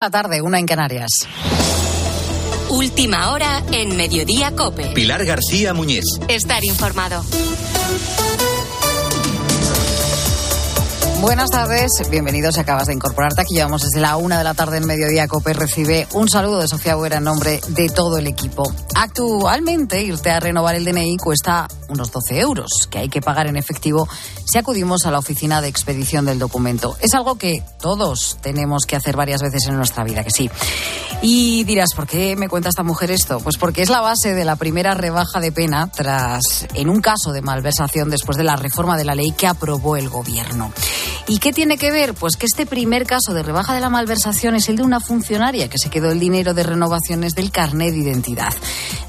La tarde, una en Canarias. Última hora en Mediodía Cope. Pilar García Muñiz. Estar informado. Buenas tardes, bienvenidos. Si acabas de incorporarte aquí, llevamos desde la una de la tarde en Mediodía Cope. Recibe un saludo de Sofía Buera en nombre de todo el equipo. Actualmente, irte a renovar el DNI cuesta unos 12 euros, que hay que pagar en efectivo si acudimos a la oficina de expedición del documento. Es algo que todos tenemos que hacer varias veces en nuestra vida, que sí. Y dirás, ¿por qué me cuenta esta mujer esto? Pues porque es la base de la primera rebaja de pena tras, en un caso de malversación después de la reforma de la ley que aprobó el gobierno. ¿Y qué tiene que ver? Pues que este primer caso de rebaja de la malversación es el de una funcionaria que se quedó el dinero de renovaciones del carnet de identidad.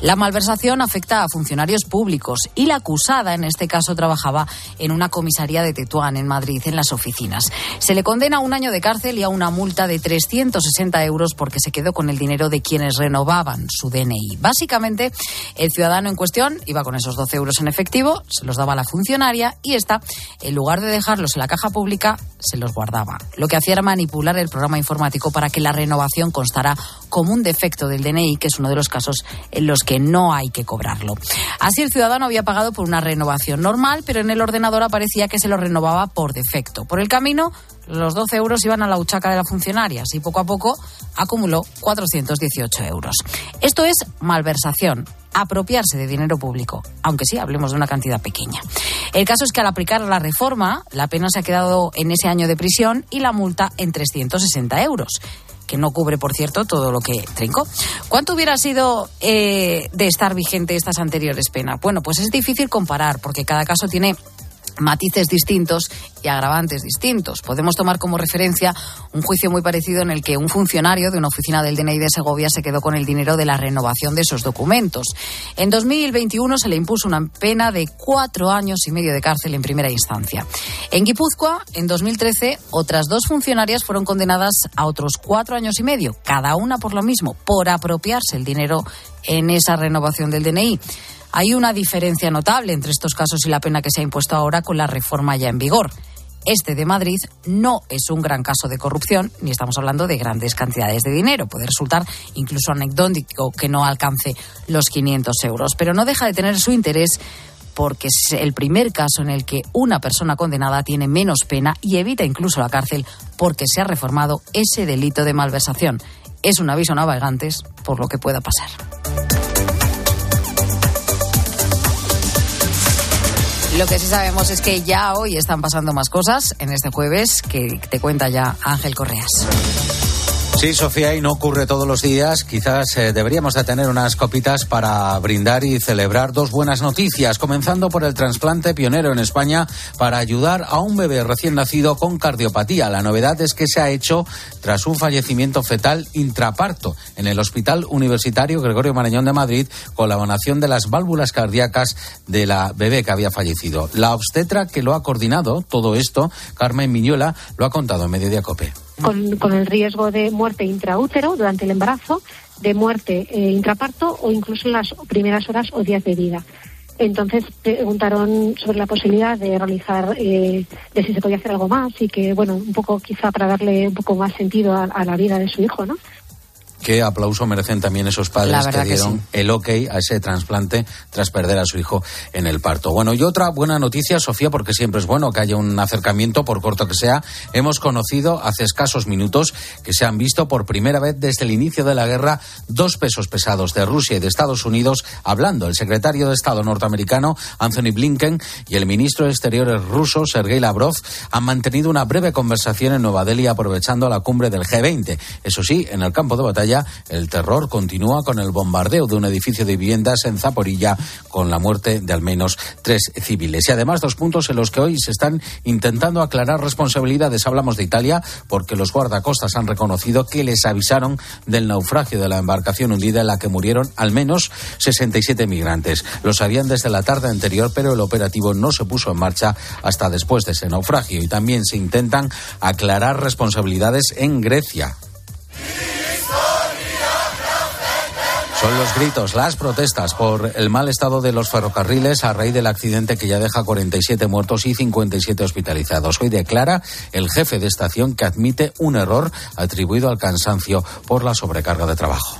La malversación afecta a funcionarios públicos y la acusada, en este caso, trabajaba en una comisaría de Tetuán, en Madrid, en las oficinas. Se le condena a un año de cárcel y a una multa de 360 euros porque se quedó con el dinero de quienes renovaban su DNI. Básicamente, el ciudadano en cuestión iba con esos 12 euros en efectivo, se los daba a la funcionaria y esta, en lugar de dejarlos en la caja pública, se los guardaba. Lo que hacía era manipular el programa informático para que la renovación constara como un defecto del DNI, que es uno de los casos en los que no hay que cobrarlo. Así el ciudadano había pagado por una renovación normal, pero en el ordenador aparecía que se lo renovaba por defecto. Por el camino, los 12 euros iban a la huchaca de la funcionaria, así poco a poco acumuló 418 euros. Esto es malversación, apropiarse de dinero público, aunque sí hablemos de una cantidad pequeña. El caso es que al aplicar la reforma, la pena se ha quedado en ese año de prisión y la multa en 360 euros que no cubre, por cierto, todo lo que trincó. ¿Cuánto hubiera sido eh, de estar vigente estas anteriores penas? Bueno, pues es difícil comparar porque cada caso tiene matices distintos y agravantes distintos. Podemos tomar como referencia un juicio muy parecido en el que un funcionario de una oficina del DNI de Segovia se quedó con el dinero de la renovación de esos documentos. En 2021 se le impuso una pena de cuatro años y medio de cárcel en primera instancia. En Guipúzcoa, en 2013, otras dos funcionarias fueron condenadas a otros cuatro años y medio, cada una por lo mismo, por apropiarse el dinero en esa renovación del DNI. Hay una diferencia notable entre estos casos y la pena que se ha impuesto ahora con la reforma ya en vigor. Este de Madrid no es un gran caso de corrupción, ni estamos hablando de grandes cantidades de dinero. Puede resultar incluso anecdótico que no alcance los 500 euros, pero no deja de tener su interés porque es el primer caso en el que una persona condenada tiene menos pena y evita incluso la cárcel porque se ha reformado ese delito de malversación. Es un aviso a por lo que pueda pasar. Lo que sí sabemos es que ya hoy están pasando más cosas en este jueves que te cuenta ya Ángel Correas. Sí, Sofía, y no ocurre todos los días. Quizás eh, deberíamos de tener unas copitas para brindar y celebrar dos buenas noticias, comenzando por el trasplante pionero en España para ayudar a un bebé recién nacido con cardiopatía. La novedad es que se ha hecho tras un fallecimiento fetal intraparto en el Hospital Universitario Gregorio Marañón de Madrid con la donación de las válvulas cardíacas de la bebé que había fallecido. La obstetra que lo ha coordinado todo esto, Carmen Miñola, lo ha contado en Mediodía Cope con, con, el riesgo de muerte intraútero durante el embarazo, de muerte eh, intraparto o incluso en las primeras horas o días de vida. Entonces preguntaron sobre la posibilidad de realizar, eh, de si se podía hacer algo más y que, bueno, un poco quizá para darle un poco más sentido a, a la vida de su hijo, ¿no? Qué aplauso merecen también esos padres que dieron el ok a ese trasplante tras perder a su hijo en el parto. Bueno, y otra buena noticia, Sofía, porque siempre es bueno que haya un acercamiento, por corto que sea. Hemos conocido hace escasos minutos que se han visto por primera vez desde el inicio de la guerra dos pesos pesados de Rusia y de Estados Unidos hablando. El secretario de Estado norteamericano, Anthony Blinken, y el ministro de Exteriores ruso, Sergei Lavrov, han mantenido una breve conversación en Nueva Delhi aprovechando la cumbre del G20. Eso sí, en el campo de batalla el terror continúa con el bombardeo de un edificio de viviendas en Zaporilla, con la muerte de al menos tres civiles. Y además, dos puntos en los que hoy se están intentando aclarar responsabilidades. Hablamos de Italia, porque los guardacostas han reconocido que les avisaron del naufragio de la embarcación hundida en la que murieron al menos 67 migrantes. Lo sabían desde la tarde anterior, pero el operativo no se puso en marcha hasta después de ese naufragio. Y también se intentan aclarar responsabilidades en Grecia. Son los gritos, las protestas por el mal estado de los ferrocarriles a raíz del accidente que ya deja 47 muertos y 57 hospitalizados. Hoy declara el jefe de estación que admite un error atribuido al cansancio por la sobrecarga de trabajo.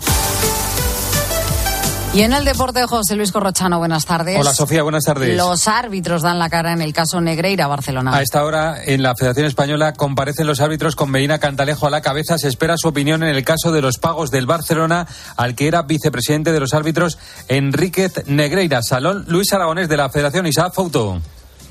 Y en el deporte, José Luis Corrochano, buenas tardes. Hola Sofía, buenas tardes. Los árbitros dan la cara en el caso Negreira, Barcelona. A esta hora, en la Federación Española, comparecen los árbitros con Medina Cantalejo a la cabeza. Se espera su opinión en el caso de los pagos del Barcelona, al que era vicepresidente de los árbitros, Enríquez Negreira. Salón Luis Aragonés de la Federación Isaac Fouto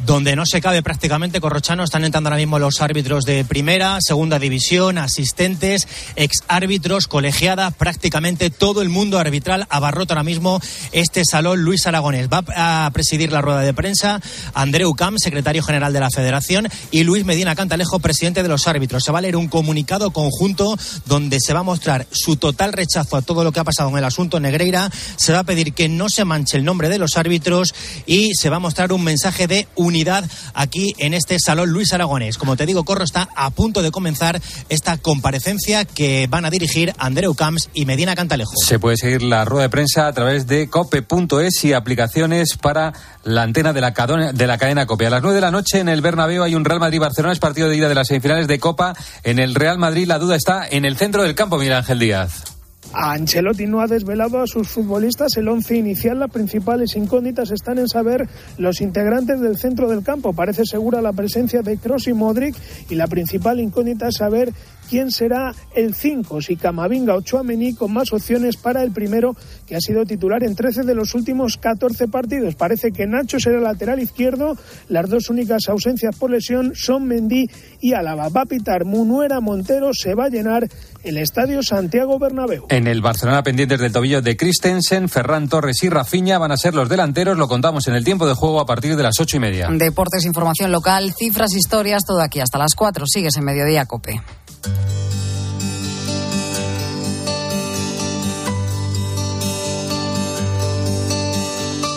donde no se cabe prácticamente Corrochano. Están entrando ahora mismo los árbitros de primera, segunda división, asistentes, ex árbitros, colegiadas, prácticamente todo el mundo arbitral abarrota ahora mismo este salón. Luis Aragonés va a presidir la rueda de prensa, Andreu Cam, secretario general de la Federación, y Luis Medina Cantalejo, presidente de los árbitros. Se va a leer un comunicado conjunto donde se va a mostrar su total rechazo a todo lo que ha pasado en el asunto Negreira. Se va a pedir que no se manche el nombre de los árbitros y se va a mostrar un mensaje de unidad aquí en este Salón Luis Aragonés. Como te digo, Corro está a punto de comenzar esta comparecencia que van a dirigir Andreu Camps y Medina Cantalejo. Se puede seguir la rueda de prensa a través de cope.es y aplicaciones para la antena de la, de la cadena COPE. A las 9 de la noche en el Bernabéu hay un Real Madrid-Barcelona, es partido de ida de las semifinales de Copa. En el Real Madrid la duda está en el centro del campo, Miguel Ángel Díaz. Ancelotti no ha desvelado a sus futbolistas el once inicial. Las principales incógnitas están en saber los integrantes del centro del campo. Parece segura la presencia de Kroos y Modric y la principal incógnita es saber quién será el 5, si Camavinga o Chouameni, con más opciones para el primero, que ha sido titular en 13 de los últimos 14 partidos. Parece que Nacho será lateral izquierdo. Las dos únicas ausencias por lesión son Mendy y Álava. Va a pitar Munuera Montero, se va a llenar el estadio Santiago Bernabéu. En el Barcelona pendientes del tobillo de Christensen, Ferran Torres y Rafinha van a ser los delanteros. Lo contamos en el tiempo de juego a partir de las ocho y media. Deportes, información local, cifras, historias, todo aquí hasta las 4. Sigues en Mediodía Cope.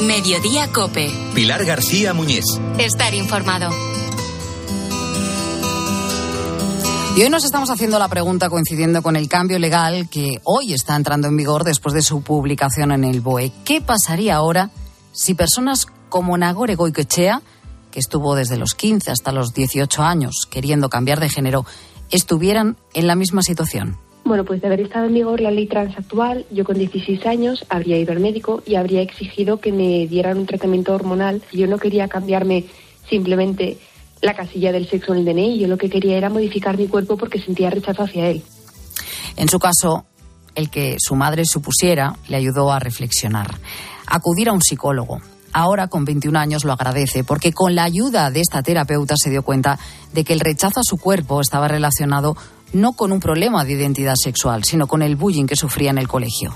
Mediodía Cope. Pilar García Muñiz. Estar informado. Y hoy nos estamos haciendo la pregunta coincidiendo con el cambio legal que hoy está entrando en vigor después de su publicación en el BOE. ¿Qué pasaría ahora si personas como Nagore Goicoechea, que estuvo desde los 15 hasta los 18 años queriendo cambiar de género, estuvieran en la misma situación? Bueno, pues de haber estado en vigor la ley trans actual, yo con 16 años habría ido al médico y habría exigido que me dieran un tratamiento hormonal. Yo no quería cambiarme simplemente la casilla del sexo en el DNI, yo lo que quería era modificar mi cuerpo porque sentía rechazo hacia él. En su caso, el que su madre supusiera le ayudó a reflexionar, acudir a un psicólogo. Ahora, con 21 años, lo agradece porque con la ayuda de esta terapeuta se dio cuenta de que el rechazo a su cuerpo estaba relacionado no con un problema de identidad sexual, sino con el bullying que sufría en el colegio.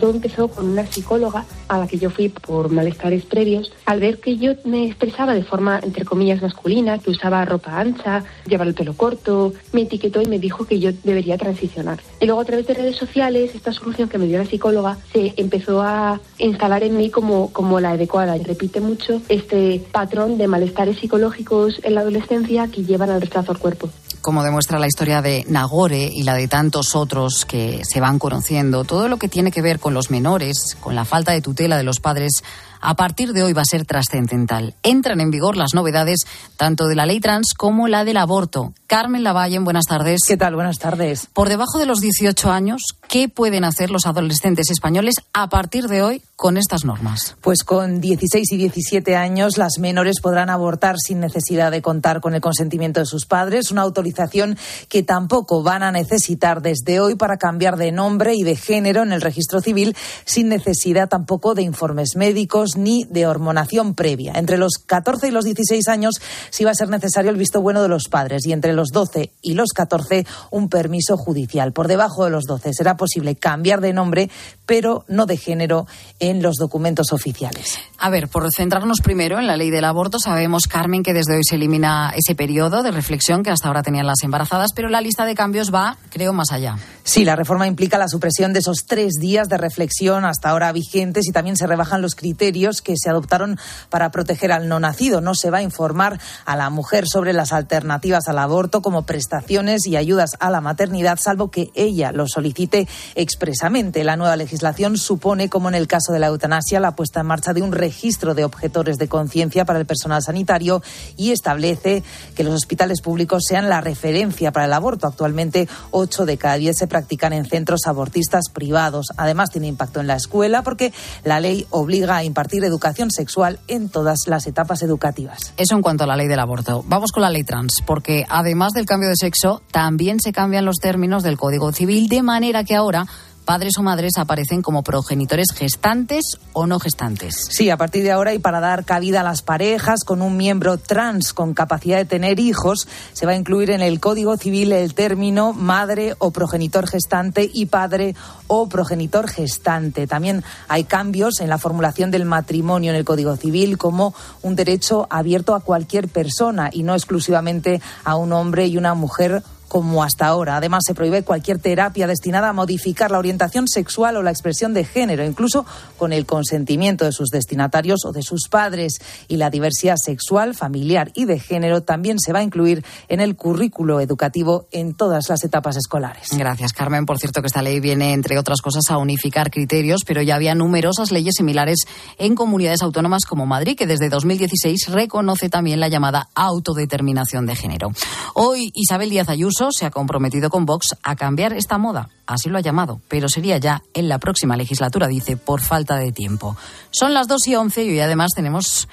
Todo empezó con una psicóloga a la que yo fui por malestares previos. Al ver que yo me expresaba de forma, entre comillas, masculina, que usaba ropa ancha, llevaba el pelo corto, me etiquetó y me dijo que yo debería transicionar. Y luego a través de redes sociales, esta solución que me dio la psicóloga se empezó a instalar en mí como, como la adecuada. Y repite mucho este patrón de malestares psicológicos en la adolescencia que llevan al rechazo al cuerpo como demuestra la historia de Nagore y la de tantos otros que se van conociendo, todo lo que tiene que ver con los menores, con la falta de tutela de los padres, a partir de hoy va a ser trascendental. Entran en vigor las novedades tanto de la ley trans como la del aborto. Carmen Lavallen, buenas tardes. ¿Qué tal? Buenas tardes. Por debajo de los 18 años, ¿qué pueden hacer los adolescentes españoles a partir de hoy con estas normas? Pues con 16 y 17 años las menores podrán abortar sin necesidad de contar con el consentimiento de sus padres, una autorización que tampoco van a necesitar desde hoy para cambiar de nombre y de género en el registro civil sin necesidad tampoco de informes médicos ni de hormonación previa. Entre los 14 y los 16 años sí va a ser necesario el visto bueno de los padres y entre los 12 y los 14 un permiso judicial. Por debajo de los 12 será posible cambiar de nombre, pero no de género en los documentos oficiales. A ver, por centrarnos primero en la ley del aborto, sabemos, Carmen, que desde hoy se elimina ese periodo de reflexión que hasta ahora tenían las embarazadas, pero la lista de cambios va, creo, más allá. Sí, la reforma implica la supresión de esos tres días de reflexión hasta ahora vigentes y también se rebajan los criterios criterios que se adoptaron para proteger al no nacido. No se va a informar a la mujer sobre las alternativas al aborto como prestaciones y ayudas a la maternidad, salvo que ella lo solicite expresamente. La nueva legislación supone, como en el caso de la eutanasia, la puesta en marcha de un registro de objetores de conciencia para el personal sanitario y establece que los hospitales públicos sean la referencia para el aborto. Actualmente, ocho de cada diez se practican en centros abortistas privados. Además, tiene impacto en la escuela porque la ley obliga a impartir educación sexual en todas las etapas educativas. Eso en cuanto a la ley del aborto. Vamos con la ley trans, porque además del cambio de sexo, también se cambian los términos del Código Civil de manera que ahora padres o madres aparecen como progenitores gestantes o no gestantes. Sí, a partir de ahora y para dar cabida a las parejas con un miembro trans con capacidad de tener hijos, se va a incluir en el Código Civil el término madre o progenitor gestante y padre o progenitor gestante. También hay cambios en la formulación del matrimonio en el Código Civil como un derecho abierto a cualquier persona y no exclusivamente a un hombre y una mujer como hasta ahora. Además, se prohíbe cualquier terapia destinada a modificar la orientación sexual o la expresión de género, incluso con el consentimiento de sus destinatarios o de sus padres. Y la diversidad sexual, familiar y de género también se va a incluir en el currículo educativo en todas las etapas escolares. Gracias, Carmen. Por cierto, que esta ley viene, entre otras cosas, a unificar criterios, pero ya había numerosas leyes similares en comunidades autónomas como Madrid, que desde 2016 reconoce también la llamada autodeterminación de género. Hoy, Isabel Díaz Ayuso se ha comprometido con Vox a cambiar esta moda, así lo ha llamado, pero sería ya en la próxima legislatura, dice, por falta de tiempo. Son las 2 y 11 y hoy además tenemos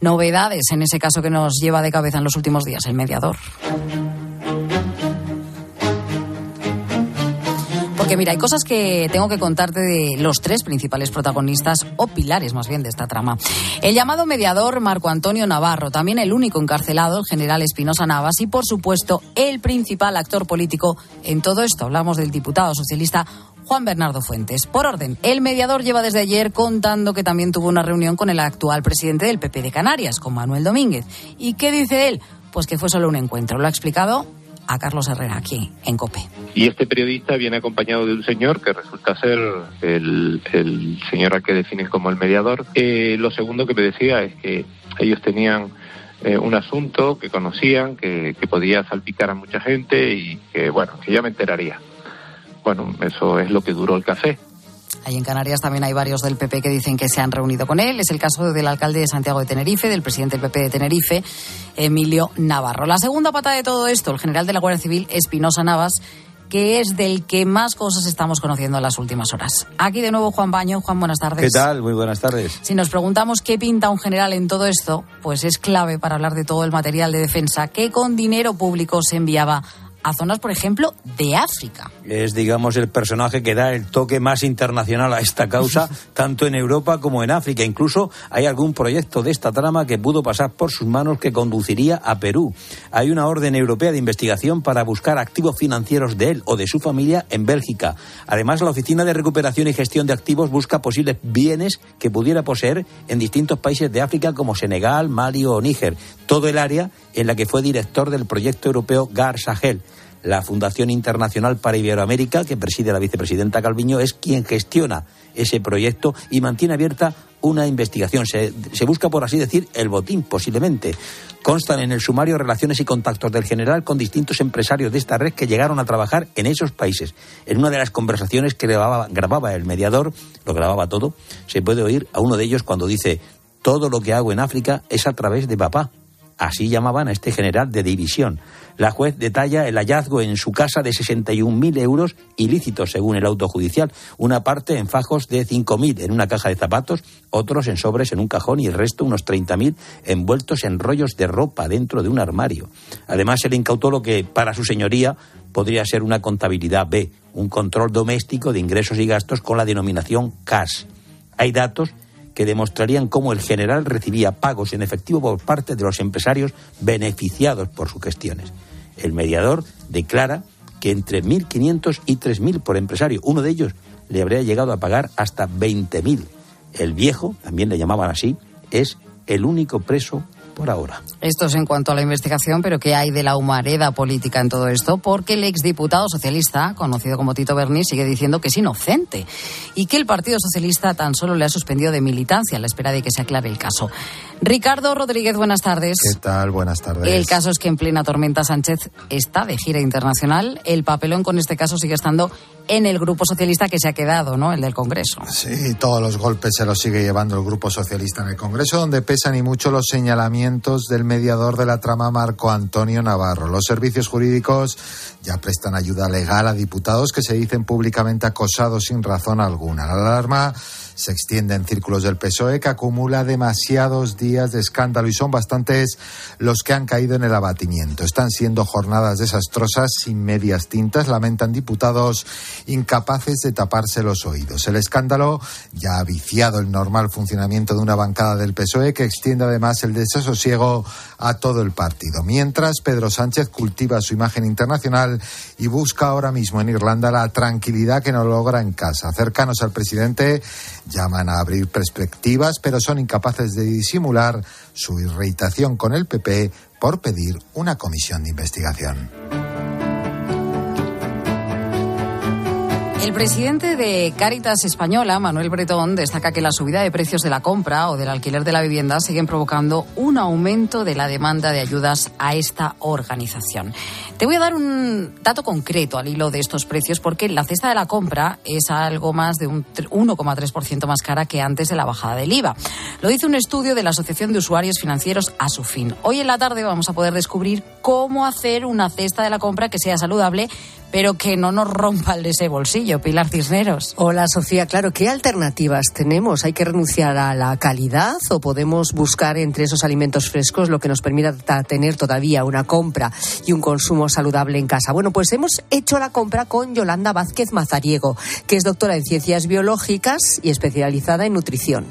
novedades en ese caso que nos lleva de cabeza en los últimos días, el mediador. Porque mira, hay cosas que tengo que contarte de los tres principales protagonistas, o pilares más bien, de esta trama. El llamado mediador Marco Antonio Navarro, también el único encarcelado, el general Espinosa Navas, y por supuesto el principal actor político en todo esto. Hablamos del diputado socialista Juan Bernardo Fuentes. Por orden, el mediador lleva desde ayer contando que también tuvo una reunión con el actual presidente del PP de Canarias, con Manuel Domínguez. ¿Y qué dice él? Pues que fue solo un encuentro. Lo ha explicado a Carlos Herrera aquí en COPE. Y este periodista viene acompañado de un señor que resulta ser el, señor al que definen como el mediador. Eh, lo segundo que me decía es que ellos tenían eh, un asunto que conocían, que, que podía salpicar a mucha gente y que, bueno, que ya me enteraría. Bueno, eso es lo que duró el café. Ahí en Canarias también hay varios del PP que dicen que se han reunido con él. Es el caso del alcalde de Santiago de Tenerife, del presidente del PP de Tenerife, Emilio Navarro. La segunda pata de todo esto, el general de la Guardia Civil, Espinosa Navas, que es del que más cosas estamos conociendo en las últimas horas. Aquí de nuevo Juan Baño. Juan, buenas tardes. ¿Qué tal? Muy buenas tardes. Si nos preguntamos qué pinta un general en todo esto, pues es clave para hablar de todo el material de defensa que con dinero público se enviaba a zonas, por ejemplo, de África. Es, digamos, el personaje que da el toque más internacional a esta causa, tanto en Europa como en África. Incluso hay algún proyecto de esta trama que pudo pasar por sus manos que conduciría a Perú. Hay una orden europea de investigación para buscar activos financieros de él o de su familia en Bélgica. Además, la Oficina de Recuperación y Gestión de Activos busca posibles bienes que pudiera poseer en distintos países de África como Senegal, Mali o Níger. Todo el área en la que fue director del proyecto europeo GAR Sahel. La Fundación Internacional para Iberoamérica, que preside la vicepresidenta Calviño, es quien gestiona ese proyecto y mantiene abierta una investigación. Se, busca, por así decir, el botín, posiblemente. Constan en el sumario relaciones y contactos del general con distintos empresarios de esta red que llegaron a trabajar en esos países. En una de las conversaciones que grababa, grababa el mediador, lo grababa todo, se puede oír a uno de ellos cuando dice, todo lo que hago en África es a través de papá. Así llamaban a este general de división. La juez detalla el hallazgo en su casa de 61.000 euros ilícitos, según el auto judicial. Una parte en fajos de 5.000 en una caja de zapatos, otros en sobres en un cajón y el resto, unos 30.000, envueltos en rollos de ropa dentro de un armario. Además, se le incautó lo que, para su señoría, podría ser una contabilidad B, un control doméstico de ingresos y gastos con la denominación CAS. Hay datos que demostrarían cómo el general recibía pagos en efectivo por parte de los empresarios beneficiados por sus gestiones. El mediador declara que entre 1.500 y 3.000 por empresario, uno de ellos le habría llegado a pagar hasta 20.000. El viejo, también le llamaban así, es el único preso por ahora. Esto es en cuanto a la investigación, pero ¿qué hay de la humareda política en todo esto? Porque el exdiputado socialista, conocido como Tito Berni, sigue diciendo que es inocente y que el Partido Socialista tan solo le ha suspendido de militancia a la espera de que se aclare el caso. Ricardo Rodríguez, buenas tardes. ¿Qué tal? Buenas tardes. El caso es que en plena tormenta Sánchez está de gira internacional. El papelón con este caso sigue estando en el Grupo Socialista que se ha quedado, ¿no? El del Congreso. Sí, todos los golpes se los sigue llevando el Grupo Socialista en el Congreso, donde pesan y mucho los señalamientos del mediador de la trama Marco Antonio Navarro. Los servicios jurídicos ya prestan ayuda legal a diputados que se dicen públicamente acosados sin razón alguna. La alarma se extiende en círculos del PSOE que acumula demasiados días de escándalo y son bastantes los que han caído en el abatimiento. Están siendo jornadas desastrosas sin medias tintas, lamentan diputados incapaces de taparse los oídos. El escándalo ya ha viciado el normal funcionamiento de una bancada del PSOE que extiende además el desasosiego a todo el partido. Mientras, Pedro Sánchez cultiva su imagen internacional y busca ahora mismo en Irlanda la tranquilidad que no logra en casa. Cercanos al presidente llaman a abrir perspectivas, pero son incapaces de disimular su irritación con el PP por pedir una comisión de investigación. El presidente de Cáritas Española, Manuel Bretón, destaca que la subida de precios de la compra o del alquiler de la vivienda siguen provocando un aumento de la demanda de ayudas a esta organización. Te voy a dar un dato concreto al hilo de estos precios porque la cesta de la compra es algo más de un 1,3% más cara que antes de la bajada del IVA. Lo dice un estudio de la Asociación de Usuarios Financieros a su fin. Hoy en la tarde vamos a poder descubrir cómo hacer una cesta de la compra que sea saludable pero que no nos rompa el ese bolsillo. Pilar Cisneros. Hola, Sofía. Claro, ¿qué alternativas tenemos? ¿Hay que renunciar a la calidad o podemos buscar entre esos alimentos frescos lo que nos permita tener todavía una compra y un consumo saludable en casa? Bueno, pues hemos hecho la compra con Yolanda Vázquez Mazariego, que es doctora en ciencias biológicas y especializada en nutrición.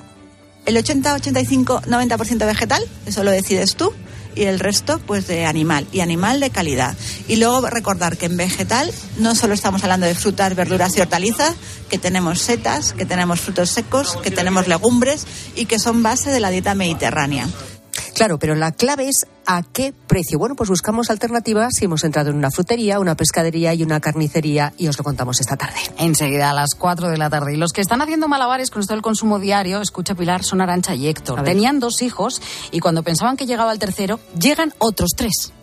El 80, 85, 90% vegetal, eso lo decides tú y el resto pues de animal y animal de calidad. Y luego recordar que en vegetal no solo estamos hablando de frutas, verduras y hortalizas, que tenemos setas, que tenemos frutos secos, que tenemos legumbres y que son base de la dieta mediterránea. Claro, pero la clave es a qué precio. Bueno, pues buscamos alternativas y hemos entrado en una frutería, una pescadería y una carnicería y os lo contamos esta tarde. Enseguida a las 4 de la tarde. Y los que están haciendo malabares con esto del consumo diario, escucha Pilar, son Arancha y Héctor. Tenían dos hijos y cuando pensaban que llegaba el tercero, llegan otros tres.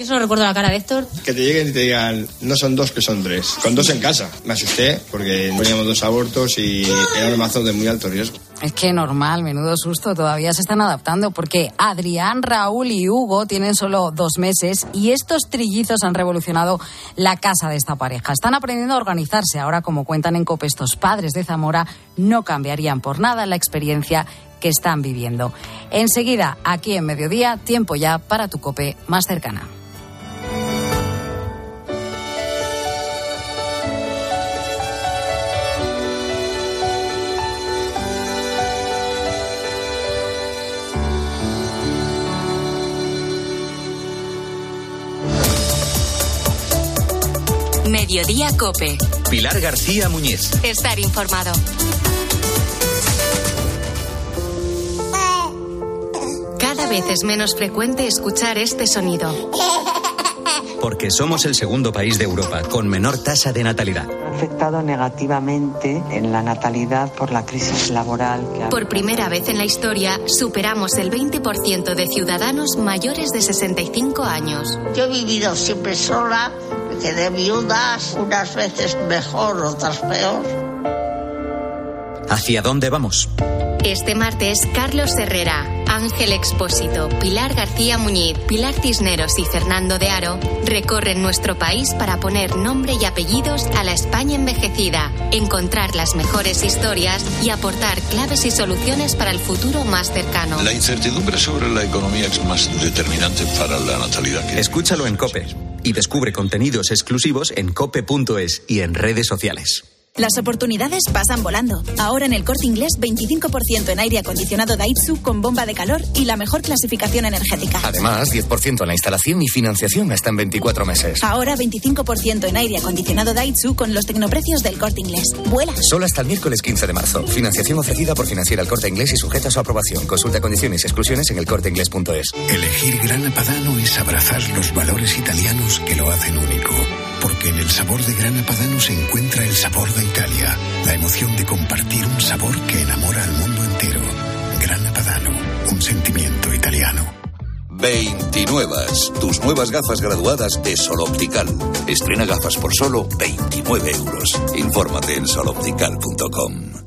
Yo solo recuerdo la cara de Héctor. Que te lleguen y te digan, no son dos, que son tres. Con dos en casa. Me asusté porque teníamos dos abortos y era un mazo de muy alto riesgo. Es que normal, menudo susto, todavía se están adaptando porque Adrián, Raúl y Hugo tienen solo dos meses y estos trillizos han revolucionado la casa de esta pareja. Están aprendiendo a organizarse. Ahora, como cuentan en COPE estos padres de Zamora, no cambiarían por nada la experiencia que están viviendo. Enseguida, aquí en Mediodía, tiempo ya para tu COPE más cercana. Mediodía Cope. Pilar García Muñiz. Estar informado. Cada vez es menos frecuente escuchar este sonido. Porque somos el segundo país de Europa con menor tasa de natalidad. Afectado negativamente en la natalidad por la crisis laboral. Que Por primera vez en la historia superamos el 20% de ciudadanos mayores de 65 años. Yo he vivido siempre sola quedé viudas, unas veces mejor, otras peor. ¿Hacia dónde vamos? Este martes, Carlos Herrera, Ángel Expósito, Pilar García Muñiz, Pilar Cisneros y Fernando de Aro recorren nuestro país para poner nombre y apellidos a la España envejecida, encontrar las mejores historias y aportar claves y soluciones para el futuro más cercano. La incertidumbre sobre la economía es más determinante para la natalidad. Que Escúchalo en COPE y descubre contenidos exclusivos en cope.es y en redes sociales. Las oportunidades pasan volando. Ahora en el corte inglés, 25% en aire acondicionado Daitsu con bomba de calor y la mejor clasificación energética. Además, 10% en la instalación y financiación hasta en 24 meses. Ahora 25% en aire acondicionado Daitsu con los tecnoprecios del corte inglés. Vuela. Solo hasta el miércoles 15 de marzo. Financiación ofrecida por Financiera el Corte Inglés y sujeta a su aprobación. Consulta condiciones y exclusiones en elcorteinglés.es. Elegir Grana Padano es abrazar los valores italianos que lo hacen único. Porque en el sabor de Grana Padano se encuentra el sabor de Italia, la emoción de compartir un sabor que enamora al mundo entero. Grana Padano, un sentimiento italiano. 29. Tus nuevas gafas graduadas de Sol Optical. Estrena gafas por solo 29 euros. Infórmate en soloptical.com.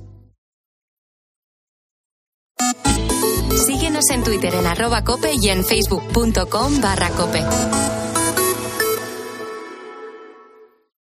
Síguenos en Twitter en arroba cope y en facebook.com barra cope.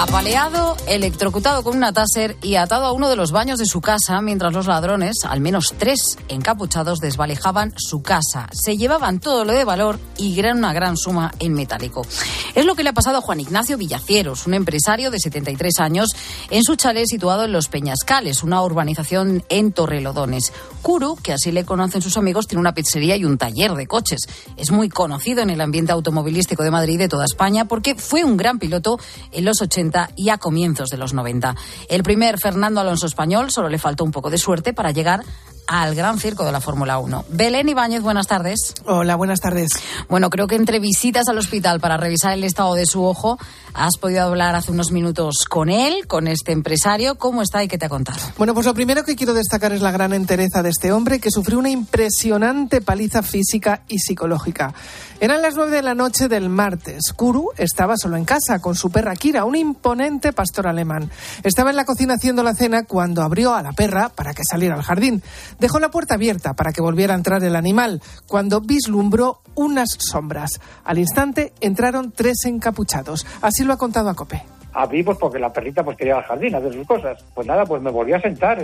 Apaleado, electrocutado con una taser y atado a uno de los baños de su casa mientras los ladrones, al menos tres encapuchados, desvalijaban su casa. Se llevaban todo lo de valor y gran una gran suma en metálico. Es lo que le ha pasado a Juan Ignacio Villacieros, un empresario de 73 años, en su chalet situado en Los Peñascales, una urbanización en Torrelodones. Curu, que así le conocen sus amigos, tiene una pizzería y un taller de coches. Es muy conocido en el ambiente automovilístico de Madrid y de toda España porque fue un gran piloto en los 80 y a comienzos de los 90. El primer Fernando Alonso español solo le faltó un poco de suerte para llegar al gran circo de la Fórmula 1. Belén Ibáñez, buenas tardes. Hola, buenas tardes. Bueno, creo que entre visitas al hospital para revisar el estado de su ojo, has podido hablar hace unos minutos con él, con este empresario. ¿Cómo está y qué te ha contado? Bueno, pues lo primero que quiero destacar es la gran entereza de este hombre que sufrió una impresionante paliza física y psicológica. Eran las nueve de la noche del martes. Kuru estaba solo en casa con su perra Kira, un imponente pastor alemán. Estaba en la cocina haciendo la cena cuando abrió a la perra para que saliera al jardín. Dejó la puerta abierta para que volviera a entrar el animal cuando vislumbró unas sombras. Al instante entraron tres encapuchados. Así lo ha contado a Cope abrí pues porque la perrita pues quería al jardín a hacer sus cosas. Pues nada, pues me volví a sentar,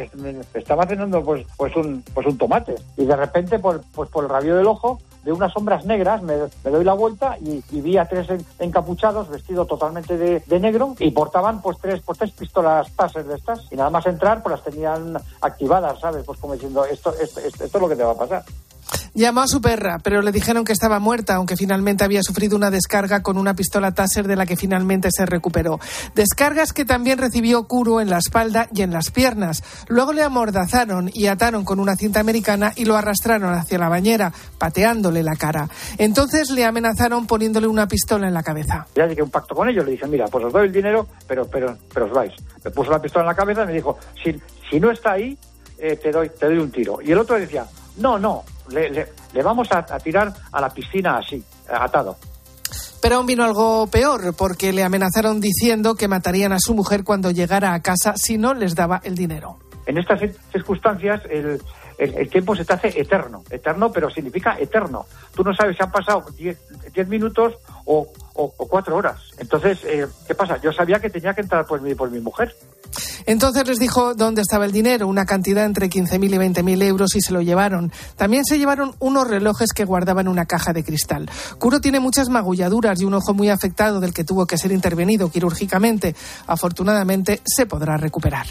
estaba cenando pues pues un pues un tomate y de repente pues por el rabio del ojo de unas sombras negras me, doy la vuelta y, vi a tres encapuchados vestidos totalmente de, negro y portaban pues tres pues tres pistolas taser de estas y nada más entrar pues las tenían activadas, ¿sabes? Pues como diciendo esto, esto, esto es lo que te va a pasar. Llamó a su perra, pero le dijeron que estaba muerta, aunque finalmente había sufrido una descarga con una pistola Taser de la que finalmente se recuperó. Descargas que también recibió Kuro en la espalda y en las piernas. Luego le amordazaron y ataron con una cinta americana y lo arrastraron hacia la bañera, pateándole la cara. Entonces le amenazaron poniéndole una pistola en la cabeza. Ya llegué a un pacto con ellos, le dije, mira, pues os doy el dinero, pero, pero, pero os vais. Me puso la pistola en la cabeza y me dijo, si, si no está ahí, eh, te, doy, te doy un tiro. Y el otro decía, no, no, le, vamos a, tirar a la piscina así, atado. Pero aún vino algo peor, porque le amenazaron diciendo que matarían a su mujer cuando llegara a casa si no les daba el dinero. En estas circunstancias, el, el, tiempo se te hace eterno. Eterno, pero significa eterno. Tú no sabes si han pasado 10 minutos o, cuatro horas. Entonces, eh, ¿qué pasa? Yo sabía que tenía que entrar por mi, por mi mujer. Entonces les dijo dónde estaba el dinero, una cantidad entre 15.000 y 20.000 euros y se lo llevaron. También se llevaron unos relojes que guardaban una caja de cristal. Curo tiene muchas magulladuras y un ojo muy afectado del que tuvo que ser intervenido quirúrgicamente. Afortunadamente se podrá recuperar.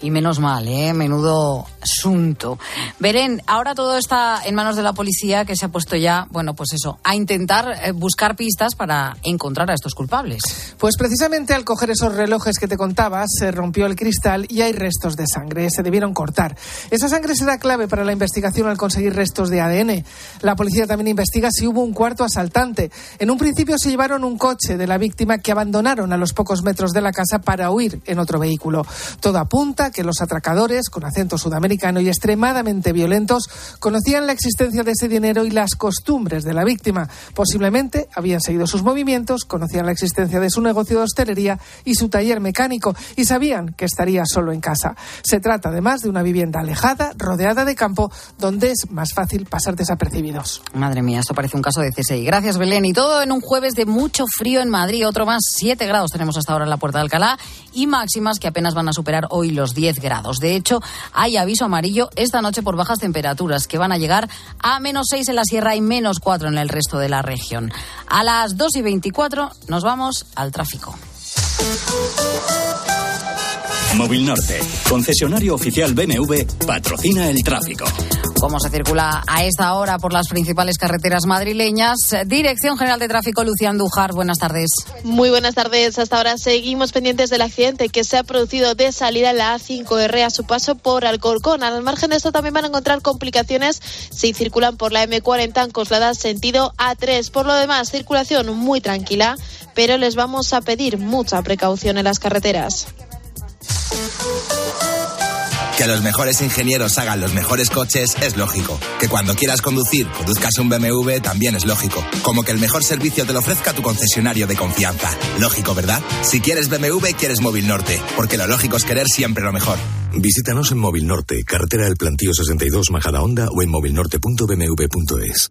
Y menos mal, ¿eh? Menudo asunto. Verén, ahora todo está en manos de la policía que se ha puesto ya, bueno, pues eso, a intentar eh, buscar pistas para encontrar a estos culpables. Pues precisamente al coger esos relojes que te contabas, se rompió el cristal y hay restos de sangre. Se debieron cortar. Esa sangre será clave para la investigación al conseguir restos de ADN. La policía también investiga si hubo un cuarto asaltante. En un principio se llevaron un coche de la víctima que abandonaron a los pocos metros de la casa para huir en otro vehículo. Todo apunta que los atracadores, con acento sudamericano, americano y extremadamente violentos conocían la existencia de ese dinero y las costumbres de la víctima. Posiblemente habían seguido sus movimientos, conocían la existencia de su negocio de hostelería y su taller mecánico y sabían que estaría solo en casa. Se trata además de una vivienda alejada, rodeada de campo, donde es más fácil pasar desapercibidos. Madre mía, esto parece un caso de CSI. Gracias, Belén. Y todo en un jueves de mucho frío en Madrid. Otro más, 7 grados tenemos hasta ahora en la Puerta de Alcalá y máximas que apenas van a superar hoy los 10 grados. De hecho, hay aviso amarillo esta noche por bajas temperaturas que van a llegar a menos 6 en la sierra y menos 4 en el resto de la región. A las 2 y 24 nos vamos al tráfico. Móvil Norte, concesionario oficial BMW, patrocina el tráfico. Cómo se circula a esta hora por las principales carreteras madrileñas. Dirección General de Tráfico, Lucía Andújar, buenas tardes. Muy buenas tardes. Hasta ahora seguimos pendientes del accidente que se ha producido de salida en la A5R a su paso por Alcorcón. Al margen de esto también van a encontrar complicaciones si circulan por la M40 en Coslada sentido A3. Por lo demás, circulación muy tranquila, pero les vamos a pedir mucha precaución en las carreteras. Que los mejores ingenieros hagan los mejores coches es lógico. Que cuando quieras conducir, conduzcas un BMW también es lógico. Como que el mejor servicio te lo ofrezca tu concesionario de confianza. Lógico, ¿verdad? Si quieres BMW, quieres Móvil Norte. Porque lo lógico es querer siempre lo mejor. Visítanos en Móvil Norte, carretera del Plantío 62 Majada Honda o en móvilnorte.bmw.es.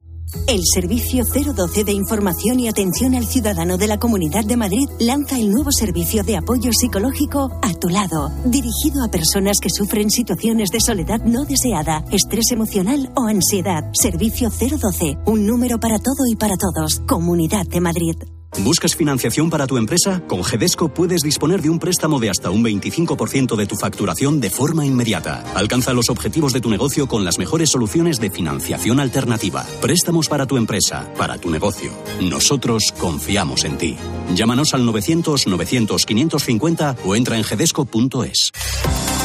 El Servicio 012 de Información y Atención al Ciudadano de la Comunidad de Madrid lanza el nuevo servicio de apoyo psicológico A tu lado, dirigido a personas que sufren situaciones de soledad no deseada, estrés emocional o ansiedad. Servicio 012, un número para todo y para todos. Comunidad de Madrid. ¿Buscas financiación para tu empresa? Con Gedesco puedes disponer de un préstamo de hasta un 25% de tu facturación de forma inmediata. Alcanza los objetivos de tu negocio con las mejores soluciones de financiación alternativa. Préstamos para tu empresa, para tu negocio. Nosotros confiamos en ti. Llámanos al 900 900 550 o entra en gedesco.es.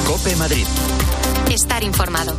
Cope Madrid. Estar informado.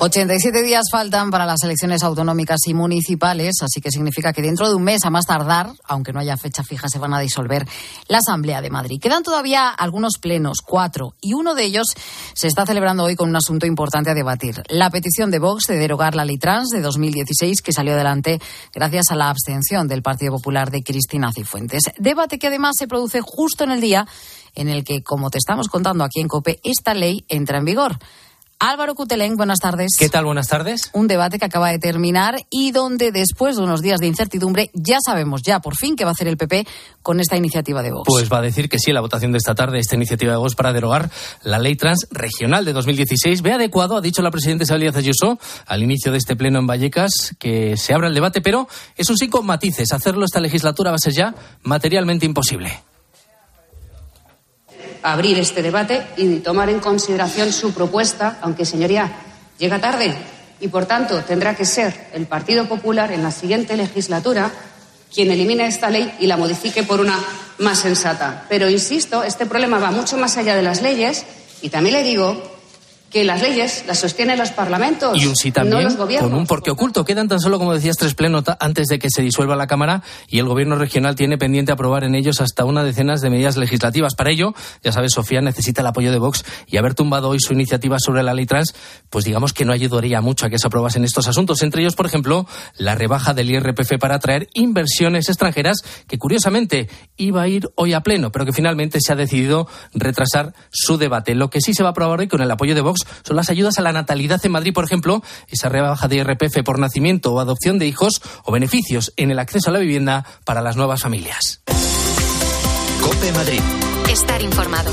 87 días faltan para las elecciones autonómicas y municipales, así que significa que dentro de un mes, a más tardar, aunque no haya fecha fija, se van a disolver la Asamblea de Madrid. Quedan todavía algunos plenos, cuatro, y uno de ellos se está celebrando hoy con un asunto importante a debatir. La petición de Vox de derogar la ley trans de 2016, que salió adelante gracias a la abstención del Partido Popular de Cristina Cifuentes. Debate que además se produce justo en el día en el que, como te estamos contando aquí en COPE, esta ley entra en vigor. Álvaro Cutelén, buenas tardes. ¿Qué tal? Buenas tardes. Un debate que acaba de terminar y donde después de unos días de incertidumbre ya sabemos ya por fin qué va a hacer el PP con esta iniciativa de Vox. Pues va a decir que sí, la votación de esta tarde, esta iniciativa de Vox para derogar la ley trans regional de 2016 ve adecuado, ha dicho la presidenta Isabel Díaz Ayuso al inicio de este pleno en Vallecas, que se abra el debate, pero eso sí con matices. Hacerlo esta legislatura va a ser ya materialmente imposible abrir este debate y tomar en consideración su propuesta, aunque, señoría, llega tarde y, por tanto, tendrá que ser el Partido Popular en la siguiente legislatura quien elimine esta ley y la modifique por una más sensata. Pero, insisto, este problema va mucho más allá de las leyes y también le digo que las leyes las sostienen los parlamentos, y un sí también, no los gobiernos. Con un porque oculto. Quedan tan solo, como decías, tres plenos antes de que se disuelva la Cámara y el Gobierno regional tiene pendiente aprobar en ellos hasta una decena de medidas legislativas. Para ello, ya sabes, Sofía necesita el apoyo de Vox y haber tumbado hoy su iniciativa sobre la ley trans, pues digamos que no ayudaría mucho a que se aprobasen estos asuntos. Entre ellos, por ejemplo, la rebaja del IRPF para atraer inversiones extranjeras, que curiosamente iba a ir hoy a pleno, pero que finalmente se ha decidido retrasar su debate. Lo que sí se va a aprobar hoy con el apoyo de Vox son las ayudas a la natalidad en Madrid, por ejemplo, esa rebaja de IRPF por nacimiento o adopción de hijos o beneficios en el acceso a la vivienda para las nuevas familias. Cope Madrid. Estar informado.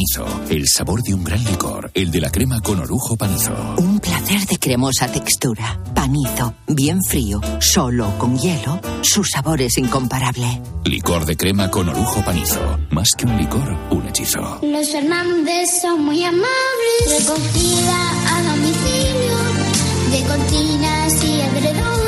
Panizo, el sabor de un gran licor, el de la crema con orujo panizo. Un placer de cremosa textura. Panizo, bien frío, solo con hielo, su sabor es incomparable. Licor de crema con orujo panizo. Más que un licor, un hechizo. Los Fernández son muy amables. Recogida a domicilio de cortinas y edredones,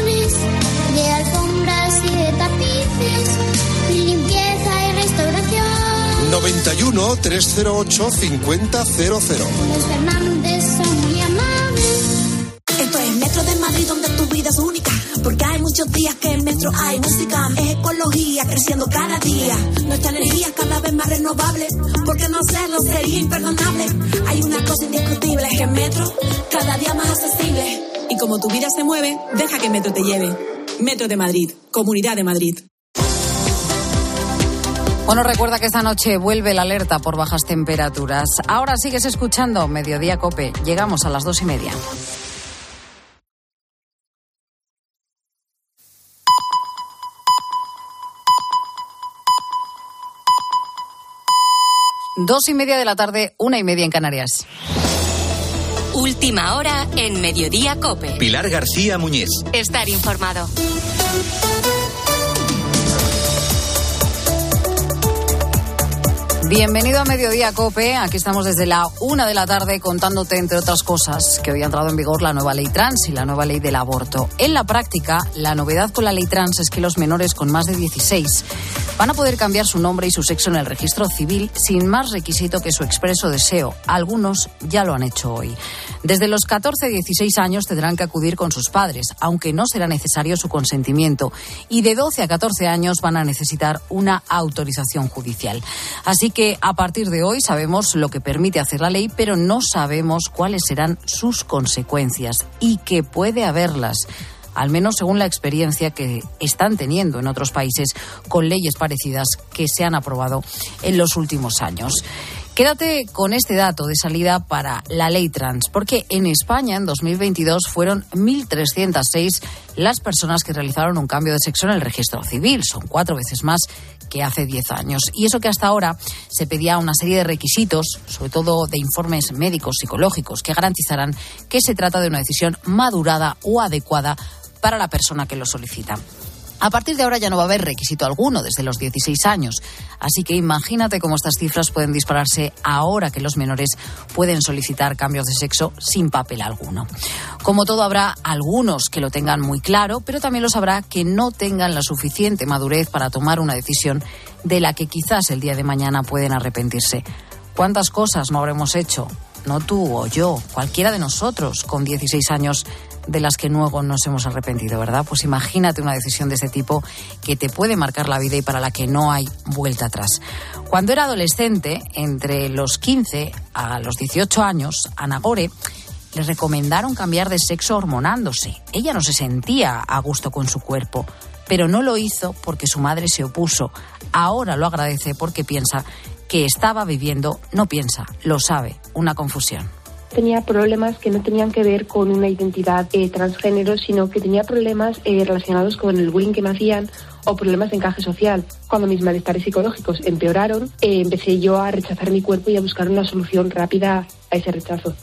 91 308 5000. Los Fernández son muy amables. Esto es Metro de Madrid donde tu vida es única. Porque hay muchos días que en Metro hay música. Es ecología creciendo cada día. Nuestra energía es cada vez más renovable. Porque no hacerlo sería imperdonable. Hay una cosa indiscutible: es que Metro cada día más accesible. Y como tu vida se mueve, deja que Metro te lleve. Metro de Madrid, Comunidad de Madrid. Bueno, recuerda que esta noche vuelve la alerta por bajas temperaturas. Ahora sigues escuchando Mediodía Cope. Llegamos a las dos y media. Dos y media de la tarde, una y media en Canarias. Última hora en Mediodía Cope. Pilar García Muñiz. Estar informado. Bienvenido a Mediodía Cope. Aquí estamos desde la una de la tarde contándote, entre otras cosas, que hoy ha entrado en vigor la nueva ley trans y la nueva ley del aborto. En la práctica, la novedad con la ley trans es que los menores con más de 16 van a poder cambiar su nombre y su sexo en el registro civil sin más requisito que su expreso deseo. Algunos ya lo han hecho hoy. Desde los 14 a 16 años tendrán que acudir con sus padres, aunque no será necesario su consentimiento. Y de 12 a 14 años van a necesitar una autorización judicial. Así que a partir de hoy sabemos lo que permite hacer la ley, pero no sabemos cuáles serán sus consecuencias y que puede haberlas al menos según la experiencia que están teniendo en otros países con leyes parecidas que se han aprobado en los últimos años. Quédate con este dato de salida para la ley trans, porque en España en 2022 fueron 1.306 las personas que realizaron un cambio de sexo en el registro civil. Son cuatro veces más que hace 10 años. Y eso que hasta ahora se pedía una serie de requisitos, sobre todo de informes médicos, psicológicos, que garantizarán que se trata de una decisión madurada o adecuada para la persona que lo solicita. A partir de ahora ya no va a haber requisito alguno desde los 16 años. Así que imagínate cómo estas cifras pueden dispararse ahora que los menores pueden solicitar cambios de sexo sin papel alguno. Como todo, habrá algunos que lo tengan muy claro, pero también los habrá que no tengan la suficiente madurez para tomar una decisión de la que quizás el día de mañana pueden arrepentirse. ¿Cuántas cosas no habremos hecho? No tú o yo, cualquiera de nosotros con 16 años de las que luego nos hemos arrepentido, ¿verdad? Pues imagínate una decisión de este tipo que te puede marcar la vida y para la que no hay vuelta atrás. Cuando era adolescente, entre los 15 a los 18 años, Ana Gore le recomendaron cambiar de sexo hormonándose. Ella no se sentía a gusto con su cuerpo, pero no lo hizo porque su madre se opuso. Ahora lo agradece porque piensa que estaba viviendo, no piensa, lo sabe, una confusión tenía problemas que no tenían que ver con una identidad eh, transgénero, sino que tenía problemas eh, relacionados con el bullying que me hacían o problemas de encaje social. Cuando mis malestares psicológicos empeoraron, eh, empecé yo a rechazar mi cuerpo y a buscar una solución rápida a ese rechazo.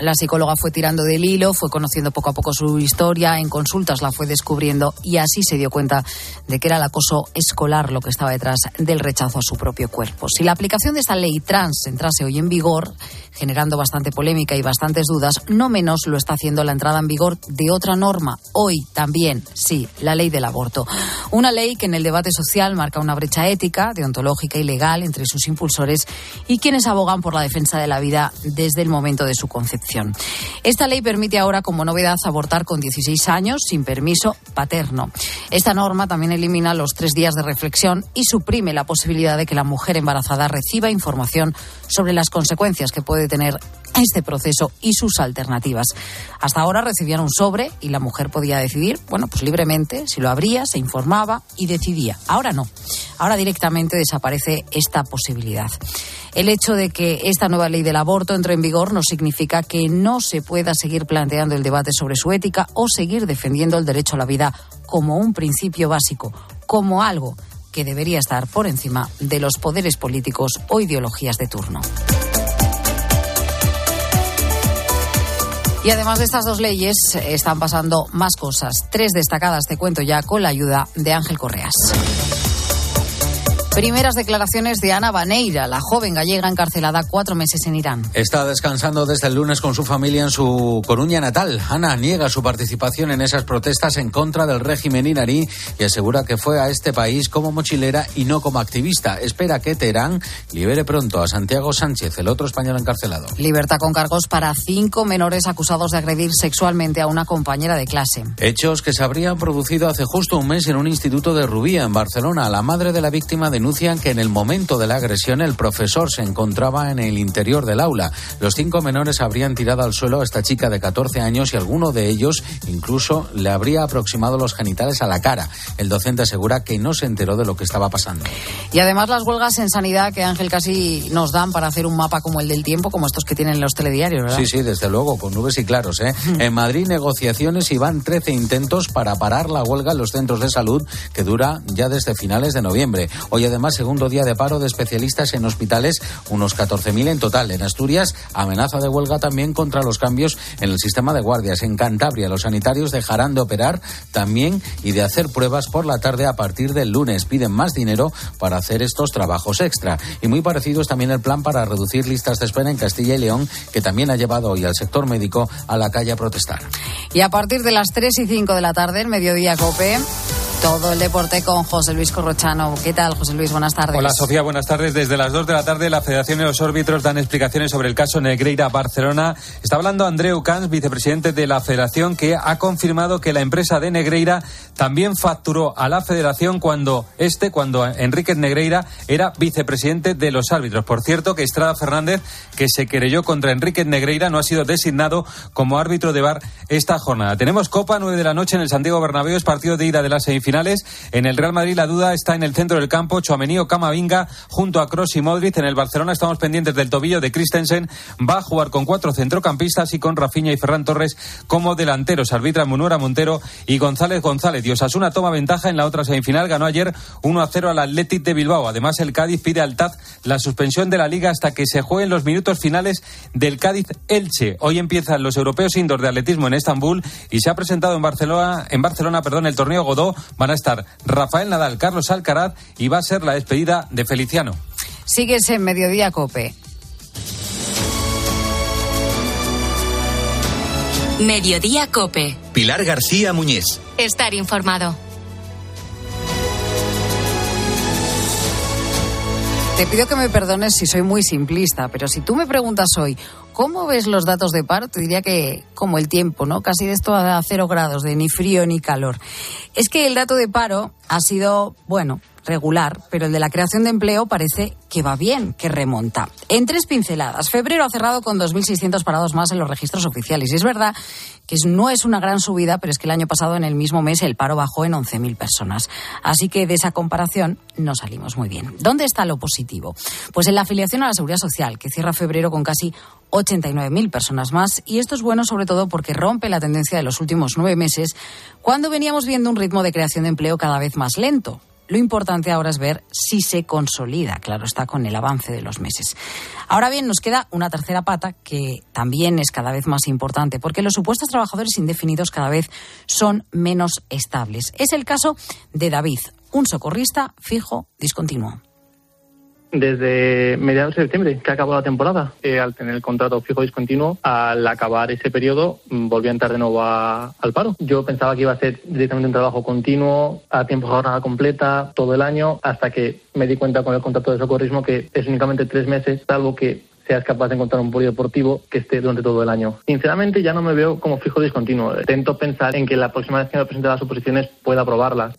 La psicóloga fue tirando del hilo, fue conociendo poco a poco su historia, en consultas la fue descubriendo y así se dio cuenta de que era el acoso escolar lo que estaba detrás del rechazo a su propio cuerpo. Si la aplicación de esta ley trans entrase hoy en vigor, generando bastante polémica y bastantes dudas, no menos lo está haciendo la entrada en vigor de otra norma, hoy también, sí, la ley del aborto. Una ley que en el debate social marca una brecha ética, deontológica y legal entre sus impulsores y quienes abogan por la defensa de la vida desde el momento de su concepción. Esta ley permite ahora, como novedad, abortar con 16 años sin permiso paterno. Esta norma también elimina los tres días de reflexión y suprime la posibilidad de que la mujer embarazada reciba información sobre las consecuencias que puede tener este proceso y sus alternativas. Hasta ahora recibían un sobre y la mujer podía decidir, bueno, pues libremente, si lo abría, se informaba y decidía. Ahora no. Ahora directamente desaparece esta posibilidad. El hecho de que esta nueva ley del aborto entre en vigor no significa que no se pueda seguir planteando el debate sobre su ética o seguir defendiendo el derecho a la vida como un principio básico, como algo que debería estar por encima de los poderes políticos o ideologías de turno. Y además de estas dos leyes, están pasando más cosas. Tres destacadas te cuento ya con la ayuda de Ángel Correas. Primeras declaraciones de Ana Baneira, la joven gallega encarcelada cuatro meses en Irán. Está descansando desde el lunes con su familia en su Coruña natal. Ana niega su participación en esas protestas en contra del régimen iraní y asegura que fue a este país como mochilera y no como activista. Espera que Teherán libere pronto a Santiago Sánchez, el otro español encarcelado. Libertad con cargos para cinco menores acusados de agredir sexualmente a una compañera de clase. Hechos que se habrían producido hace justo un mes en un instituto de Rubía, en Barcelona. La madre de la víctima de denuncian que en el momento de la agresión el profesor se encontraba en el interior del aula. Los cinco menores habrían tirado al suelo a esta chica de 14 años y alguno de ellos incluso le habría aproximado los genitales a la cara. El docente asegura que no se enteró de lo que estaba pasando. Y además las huelgas en sanidad que Ángel casi nos dan para hacer un mapa como el del tiempo, como estos que tienen los telediarios, ¿verdad? Sí, sí, desde luego, con nubes y claros. ¿eh? en Madrid negociaciones y van 13 intentos para parar la huelga en los centros de salud que dura ya desde finales de noviembre. Hoy además, segundo día de paro de especialistas en hospitales, unos 14.000 en total. En Asturias, amenaza de huelga también contra los cambios en el sistema de guardias. En Cantabria, los sanitarios dejarán de operar también y de hacer pruebas por la tarde a partir del lunes. Piden más dinero para hacer estos trabajos extra. Y muy parecido es también el plan para reducir listas de espera en Castilla y León, que también ha llevado hoy al sector médico a la calle a protestar. Y a partir de las 3 y 5 de la tarde, el mediodía COPE. Todo el deporte con José Luis Corrochano. ¿Qué tal, José Luis? Buenas tardes. Hola, Sofía. Buenas tardes. Desde las 2 de la tarde, la Federación y los árbitros dan explicaciones sobre el caso Negreira-Barcelona. Está hablando Andreu Cans, vicepresidente de la Federación, que ha confirmado que la empresa de Negreira también facturó a la Federación cuando este, cuando Enrique Negreira era vicepresidente de los árbitros. Por cierto, que Estrada Fernández, que se querelló contra Enrique Negreira, no ha sido designado como árbitro de bar esta jornada. Tenemos Copa 9 de la noche en el Santiago Bernabéu, es partido de ida de la semifinal en el Real Madrid la duda está en el centro del campo, Chuamení Camavinga junto a Cross y Modric. En el Barcelona estamos pendientes del tobillo de Christensen. Va a jugar con cuatro centrocampistas y con Rafinha y Ferran Torres como delanteros. Arbitra Munuera Montero y González González. Y Osasuna toma ventaja en la otra semifinal. Ganó ayer 1 a 0 al Athletic de Bilbao. Además, el Cádiz pide al TAZ la suspensión de la liga hasta que se jueguen los minutos finales del Cádiz Elche. Hoy empiezan los europeos indoor de atletismo en Estambul y se ha presentado en Barcelona, en Barcelona, perdón, el torneo Godó. Van a estar Rafael Nadal, Carlos Alcaraz y va a ser la despedida de Feliciano. Sigues en Mediodía Cope. Mediodía Cope. Pilar García Muñiz. Estar informado. Te pido que me perdones si soy muy simplista, pero si tú me preguntas hoy, ¿cómo ves los datos de paro? Te diría que como el tiempo, ¿no? Casi de esto a cero grados, de ni frío ni calor. Es que el dato de paro ha sido, bueno, regular, pero el de la creación de empleo parece que va bien, que remonta. En tres pinceladas, febrero ha cerrado con 2.600 parados más en los registros oficiales. Y es verdad que no es una gran subida, pero es que el año pasado en el mismo mes el paro bajó en 11.000 personas. Así que de esa comparación no salimos muy bien. ¿Dónde está lo positivo? Pues en la afiliación a la Seguridad Social, que cierra febrero con casi 89.000 personas más. Y esto es bueno sobre todo porque rompe la tendencia de los últimos nueve meses, cuando veníamos viendo un ritmo de creación de empleo cada vez más lento. Lo importante ahora es ver si se consolida, claro está, con el avance de los meses. Ahora bien, nos queda una tercera pata que también es cada vez más importante, porque los supuestos trabajadores indefinidos cada vez son menos estables. Es el caso de David, un socorrista fijo discontinuo desde mediados de septiembre, que acabó la temporada. Al tener el contrato fijo discontinuo, al acabar ese periodo, mm, volví a entrar de nuevo al paro. Yo pensaba que iba a ser directamente un trabajo continuo, a tiempo jornada completa, todo el año, hasta que me di cuenta con el contrato de socorrismo que es únicamente tres meses, salvo que seas capaz de encontrar un polideportivo que esté durante todo el año. Sinceramente ya no me veo como fijo discontinuo. Intento pensar en que la próxima vez que me presente las oposiciones pueda aprobarlas.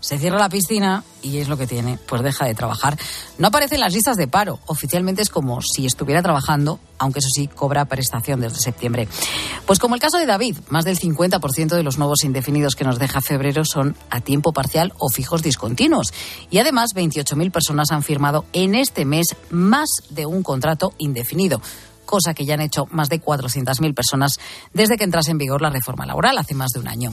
Se cierra la piscina y es lo que tiene, pues deja de trabajar. No aparece en las listas de paro. Oficialmente es como si estuviera trabajando, aunque eso sí cobra prestación desde septiembre. Pues como el caso de David, más del 50% de los nuevos indefinidos que nos deja febrero son a tiempo parcial o fijos discontinuos. Y además 28.000 personas han firmado en este mes más de un contrato indefinido cosa que ya han hecho más de 400.000 personas desde que entrase en vigor la reforma laboral hace más de un año.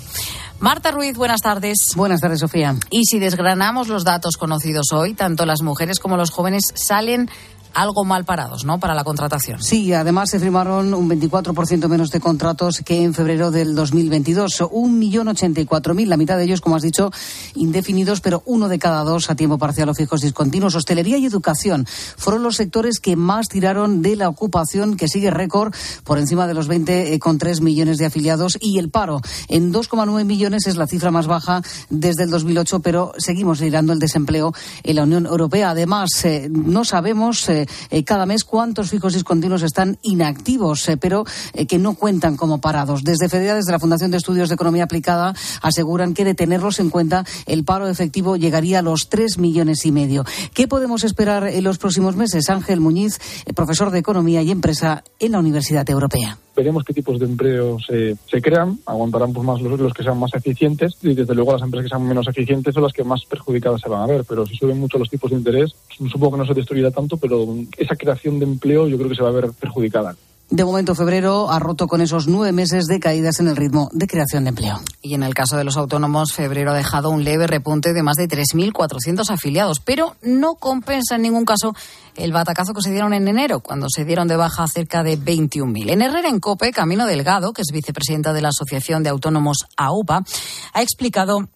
Marta Ruiz, buenas tardes. Buenas tardes, Sofía. Y si desgranamos los datos conocidos hoy, tanto las mujeres como los jóvenes salen algo mal parados, ¿no? Para la contratación. Sí, además se firmaron un 24% menos de contratos que en febrero del 2022. Un millón ochenta y cuatro mil, la mitad de ellos, como has dicho, indefinidos, pero uno de cada dos a tiempo parcial o fijos discontinuos. Hostelería y educación fueron los sectores que más tiraron de la ocupación, que sigue récord por encima de los 20,3 eh, millones de afiliados. Y el paro en 2,9 millones es la cifra más baja desde el 2008, pero seguimos liderando el desempleo en la Unión Europea. Además, eh, no sabemos eh, cada mes cuántos fijos discontinuos están inactivos, eh, pero eh, que no cuentan como parados. Desde FEDEA, desde la Fundación de Estudios de Economía Aplicada, aseguran que de tenerlos en cuenta, el paro efectivo llegaría a los tres millones y medio. ¿Qué podemos esperar en los próximos meses? Ángel Muñiz, profesor de Economía y Empresa en la Universidad Europea veremos qué tipos de empleos se crean, aguantarán pues más los, los, que sean más eficientes y desde luego las empresas que sean menos eficientes son las que más perjudicadas se van a ver, pero si suben mucho los tipos de interés, supongo que no se destruirá tanto, pero esa creación de empleo yo creo que se va a ver perjudicada. De momento, febrero ha roto con esos nueve meses de caídas en el ritmo de creación de empleo. Y en el caso de los autónomos, febrero ha dejado un leve repunte de más de 3.400 afiliados, pero no compensa en ningún caso el batacazo que se dieron en enero, cuando se dieron de baja cerca de 21.000. En Herrera, en Cope, Camino Delgado, que es vicepresidenta de la Asociación de Autónomos AUPA, ha explicado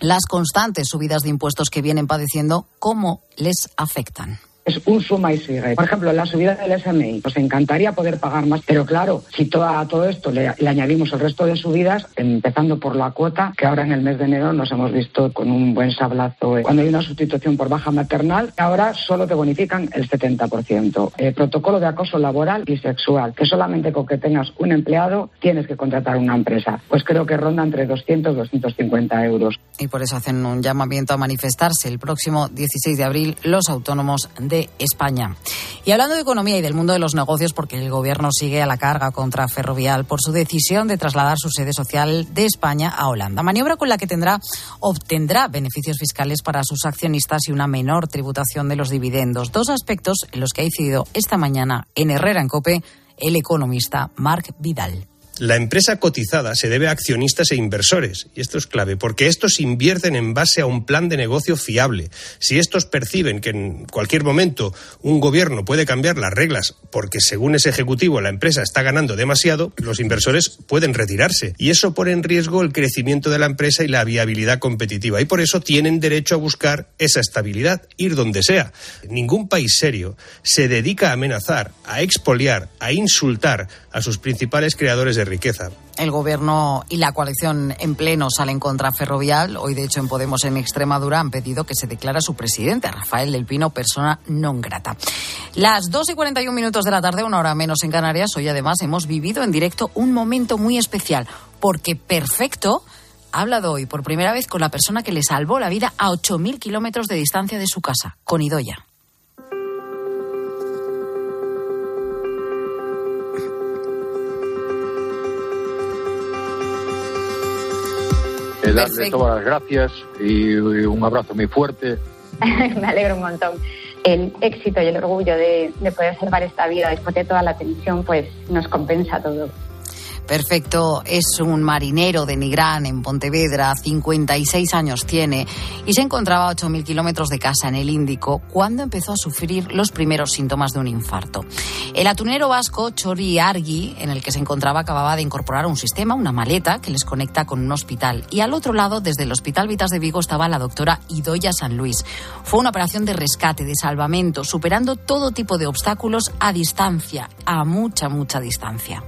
las constantes subidas de impuestos que vienen padeciendo, cómo les afectan es un suma y sigue. Por ejemplo, la subida del SMI. Nos encantaría poder pagar más, pero claro, si a todo esto le, añadimos el resto de subidas, empezando por la cuota, que ahora en el mes de enero nos hemos visto con un buen sablazo. Cuando hay una sustitución por baja maternal, ahora solo te bonifican el 70%. El protocolo de acoso laboral y sexual, que solamente con que tengas un empleado tienes que contratar una empresa. Pues creo que ronda entre 200 y 250 euros. Y por eso hacen un llamamiento a manifestarse el próximo 16 de abril los autónomos de España. Y hablando de economía y del mundo de los negocios, porque el Gobierno sigue a la carga contra Ferrovial por su decisión de trasladar su sede social de España a Holanda. Maniobra con la que tendrá, obtendrá beneficios fiscales para sus accionistas y una menor tributación de los dividendos. Dos aspectos en los que ha incidido esta mañana en Herrera en Cope el economista Marc Vidal. La empresa cotizada se debe a accionistas e inversores, y esto es clave, porque estos invierten en base a un plan de negocio fiable. Si estos perciben que en cualquier momento un gobierno puede cambiar las reglas porque según ese ejecutivo la empresa está ganando demasiado, los inversores pueden retirarse. Y eso pone en riesgo el crecimiento de la empresa y la viabilidad competitiva. Y por eso tienen derecho a buscar esa estabilidad, ir donde sea. Ningún país serio se dedica a amenazar, a expoliar, a insultar a sus principales creadores de riqueza. El gobierno y la coalición en pleno salen contra Ferrovial. Hoy, de hecho, en Podemos en Extremadura han pedido que se declara su presidente, Rafael del Pino, persona non grata. Las 2 y 41 minutos de la tarde, una hora menos en Canarias, hoy además hemos vivido en directo un momento muy especial, porque Perfecto ha hablado hoy por primera vez con la persona que le salvó la vida a 8.000 kilómetros de distancia de su casa, con Idoya. Darle todas las gracias y un abrazo muy fuerte. Me alegro un montón. El éxito y el orgullo de, de poder salvar esta vida después de toda la tensión, pues nos compensa todo. Perfecto, es un marinero de Nigrán en Pontevedra, 56 años tiene y se encontraba a 8.000 kilómetros de casa en el Índico cuando empezó a sufrir los primeros síntomas de un infarto. El atunero vasco Chori Argi, en el que se encontraba, acababa de incorporar un sistema, una maleta que les conecta con un hospital. Y al otro lado, desde el Hospital Vitas de Vigo, estaba la doctora Idoya San Luis. Fue una operación de rescate, de salvamento, superando todo tipo de obstáculos a distancia, a mucha, mucha distancia.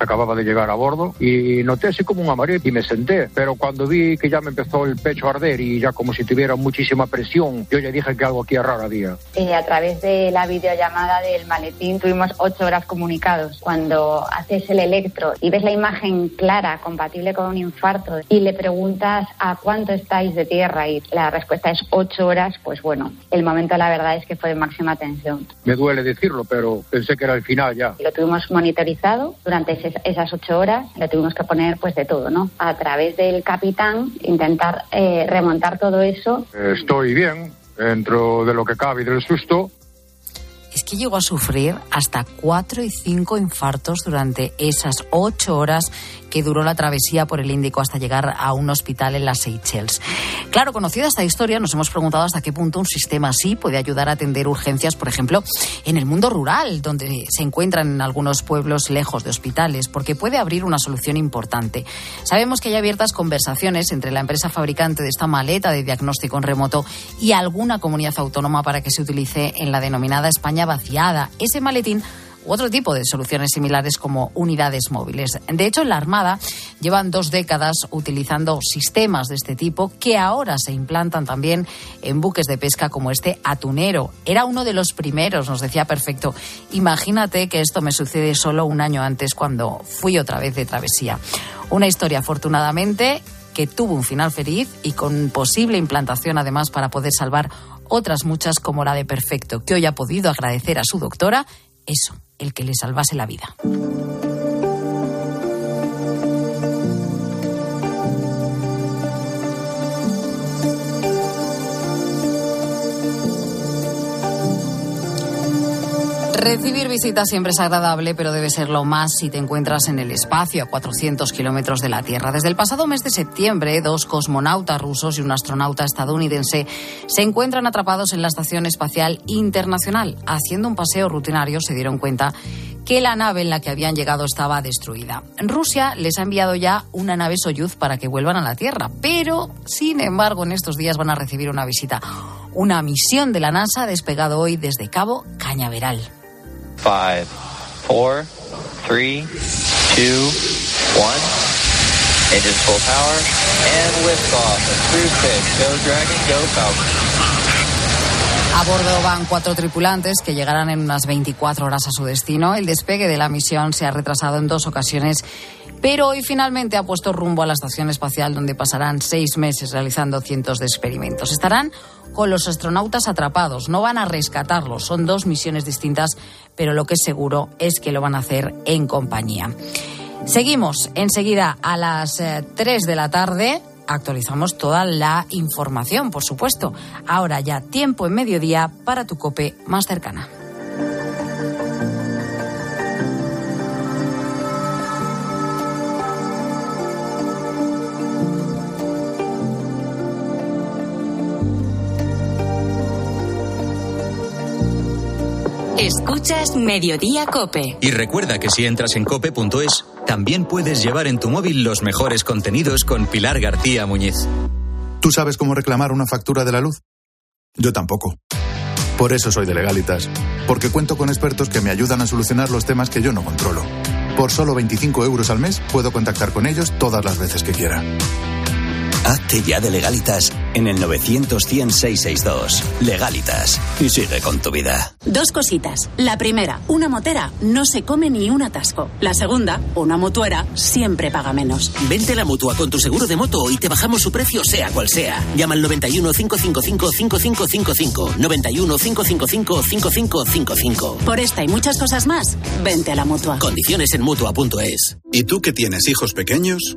Acababa de llegar a bordo y noté así como un mareo y me senté. Pero cuando vi que ya me empezó el pecho a arder y ya como si tuviera muchísima presión, yo ya dije que algo aquí raro había. Eh, a través de la videollamada del maletín tuvimos ocho horas comunicados. Cuando haces el electro y ves la imagen clara, compatible con un infarto, y le preguntas a cuánto estáis de tierra y la respuesta es ocho horas, pues bueno, el momento la verdad es que fue de máxima tensión. Me duele decirlo, pero pensé que era el final ya. Lo tuvimos monitorizado durante ese- esas ocho horas, le tuvimos que poner pues de todo, ¿no? A través del capitán intentar eh, remontar todo eso Estoy bien, dentro de lo que cabe y del susto. Es que llegó a sufrir hasta cuatro y cinco infartos durante esas ocho horas que duró la travesía por el Índico hasta llegar a un hospital en las Seychelles. Claro, conocida esta historia, nos hemos preguntado hasta qué punto un sistema así puede ayudar a atender urgencias, por ejemplo, en el mundo rural, donde se encuentran en algunos pueblos lejos de hospitales, porque puede abrir una solución importante. Sabemos que hay abiertas conversaciones entre la empresa fabricante de esta maleta de diagnóstico en remoto y alguna comunidad autónoma para que se utilice en la denominada España vaciada. Ese maletín u otro tipo de soluciones similares como unidades móviles. De hecho, en la Armada llevan dos décadas utilizando sistemas de este tipo que ahora se implantan también en buques de pesca como este atunero. Era uno de los primeros, nos decía perfecto. Imagínate que esto me sucede solo un año antes cuando fui otra vez de travesía. Una historia, afortunadamente, que tuvo un final feliz y con posible implantación además para poder salvar otras muchas como la de Perfecto, que hoy ha podido agradecer a su doctora eso, el que le salvase la vida. Recibir visitas siempre es agradable, pero debe serlo más si te encuentras en el espacio a 400 kilómetros de la Tierra. Desde el pasado mes de septiembre, dos cosmonautas rusos y un astronauta estadounidense se encuentran atrapados en la Estación Espacial Internacional. Haciendo un paseo rutinario se dieron cuenta que la nave en la que habían llegado estaba destruida. Rusia les ha enviado ya una nave Soyuz para que vuelvan a la Tierra, pero sin embargo en estos días van a recibir una visita. Una misión de la NASA ha despegado hoy desde Cabo Cañaveral. Five, four, three, two, one. Engines full power and liftoff. Cruise six. Go Dragon, go Falcon. A bordo van cuatro tripulantes que llegarán en unas 24 horas a su destino. El despegue de la misión se ha retrasado en dos ocasiones, pero hoy finalmente ha puesto rumbo a la estación espacial donde pasarán seis meses realizando cientos de experimentos. Estarán con los astronautas atrapados, no van a rescatarlos, son dos misiones distintas, pero lo que es seguro es que lo van a hacer en compañía. Seguimos enseguida a las eh, 3 de la tarde. Actualizamos toda la información, por supuesto. Ahora ya tiempo en mediodía para tu cope más cercana. Escuchas Mediodía Cope. Y recuerda que si entras en cope.es, también puedes llevar en tu móvil los mejores contenidos con Pilar García Muñiz. ¿Tú sabes cómo reclamar una factura de la luz? Yo tampoco. Por eso soy de Legalitas, porque cuento con expertos que me ayudan a solucionar los temas que yo no controlo. Por solo 25 euros al mes puedo contactar con ellos todas las veces que quiera. Hazte ya de Legalitas en el 900 100 662. Legalitas. Y sigue con tu vida. Dos cositas. La primera, una motera no se come ni un atasco. La segunda, una motuera siempre paga menos. Vente a la mutua con tu seguro de moto y te bajamos su precio, sea cual sea. Llama al 91 555 5555. 91 555 5555. Por esta y muchas cosas más, vente a la mutua. Condiciones en mutua.es. ¿Y tú que tienes hijos pequeños?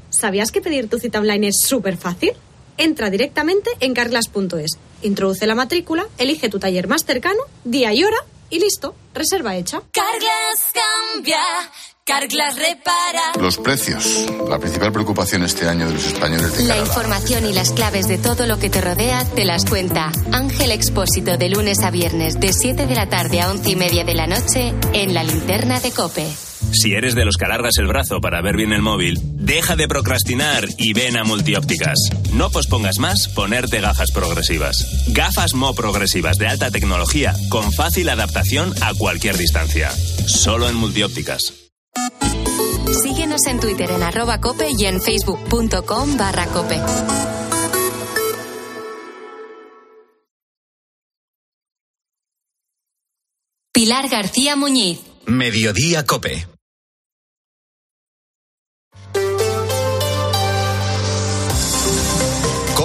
¿Sabías que pedir tu cita online es súper fácil? Entra directamente en carglass.es, introduce la matrícula, elige tu taller más cercano, día y hora y listo, reserva hecha. Carglass cambia, Carglass repara. Los precios, la principal preocupación este año de los españoles de La información y las claves de todo lo que te rodea te las cuenta Ángel Expósito de lunes a viernes de 7 de la tarde a 11 y media de la noche en la linterna de Cope. Si eres de los que alargas el brazo para ver bien el móvil, deja de procrastinar y ven a Multiópticas. No pospongas más ponerte gafas progresivas. Gafas Mo progresivas de alta tecnología con fácil adaptación a cualquier distancia. Solo en Multiópticas. Síguenos en Twitter en arroba cope y en facebook.com barra cope. Pilar García Muñiz. Mediodía Cope.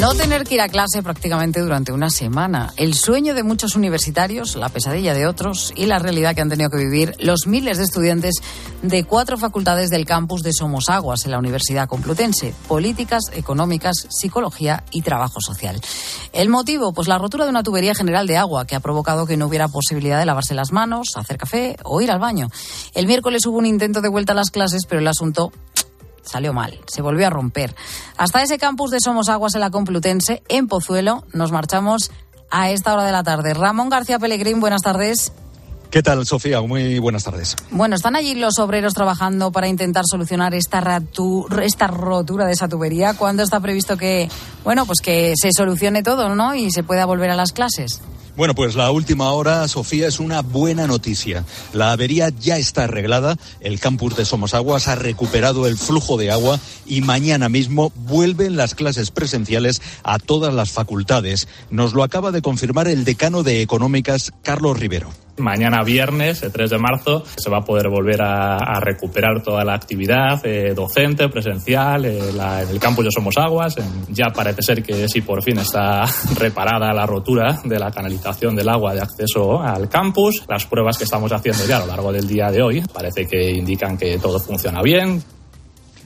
No tener que ir a clase prácticamente durante una semana. El sueño de muchos universitarios, la pesadilla de otros y la realidad que han tenido que vivir los miles de estudiantes de cuatro facultades del campus de Somosaguas en la Universidad Complutense. Políticas, económicas, psicología y trabajo social. El motivo, pues la rotura de una tubería general de agua que ha provocado que no hubiera posibilidad de lavarse las manos, hacer café o ir al baño. El miércoles hubo un intento de vuelta a las clases, pero el asunto salió mal, se volvió a romper. Hasta ese campus de Somos Aguas en la Complutense, en Pozuelo, nos marchamos a esta hora de la tarde. Ramón García Pellegrín, buenas tardes. ¿Qué tal, Sofía? Muy buenas tardes. Bueno, están allí los obreros trabajando para intentar solucionar esta, ratu- esta rotura de esa tubería. ¿Cuándo está previsto que, bueno, pues que se solucione todo, ¿no? Y se pueda volver a las clases. Bueno, pues la última hora, Sofía, es una buena noticia. La avería ya está arreglada, el campus de Somosaguas ha recuperado el flujo de agua y mañana mismo vuelven las clases presenciales a todas las facultades. Nos lo acaba de confirmar el decano de Económicas, Carlos Rivero. Mañana viernes, el 3 de marzo, se va a poder volver a, a recuperar toda la actividad eh, docente, presencial, eh, la- en el campus de Somos Aguas. En- ya parece ser que sí, por fin está reparada la rotura de la canalización del agua de acceso al campus. Las pruebas que estamos haciendo ya a lo largo del día de hoy parece que indican que todo funciona bien,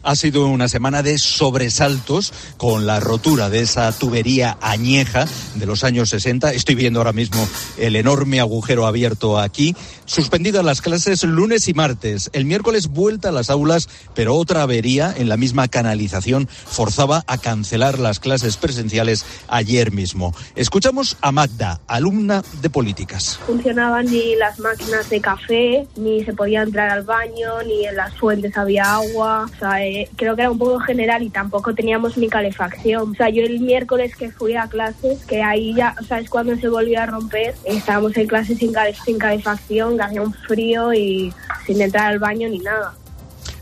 Ha sido una semana de sobresaltos con la rotura de esa tubería añeja de los años 60. Estoy viendo ahora mismo el enorme agujero abierto aquí. Suspendidas las clases lunes y martes. El miércoles vuelta a las aulas, pero otra avería en la misma canalización forzaba a cancelar las clases presenciales ayer mismo. Escuchamos a Magda, alumna de políticas. funcionaban ni las máquinas de café, ni se podía entrar al baño, ni en las fuentes había agua. O sea, creo que era un poco general y tampoco teníamos ni calefacción. O sea, yo el miércoles que fui a clases, que ahí ya, o sea, es cuando se volvió a romper, estábamos en clases sin, cale- sin calefacción, que hacía un frío y sin entrar al baño ni nada.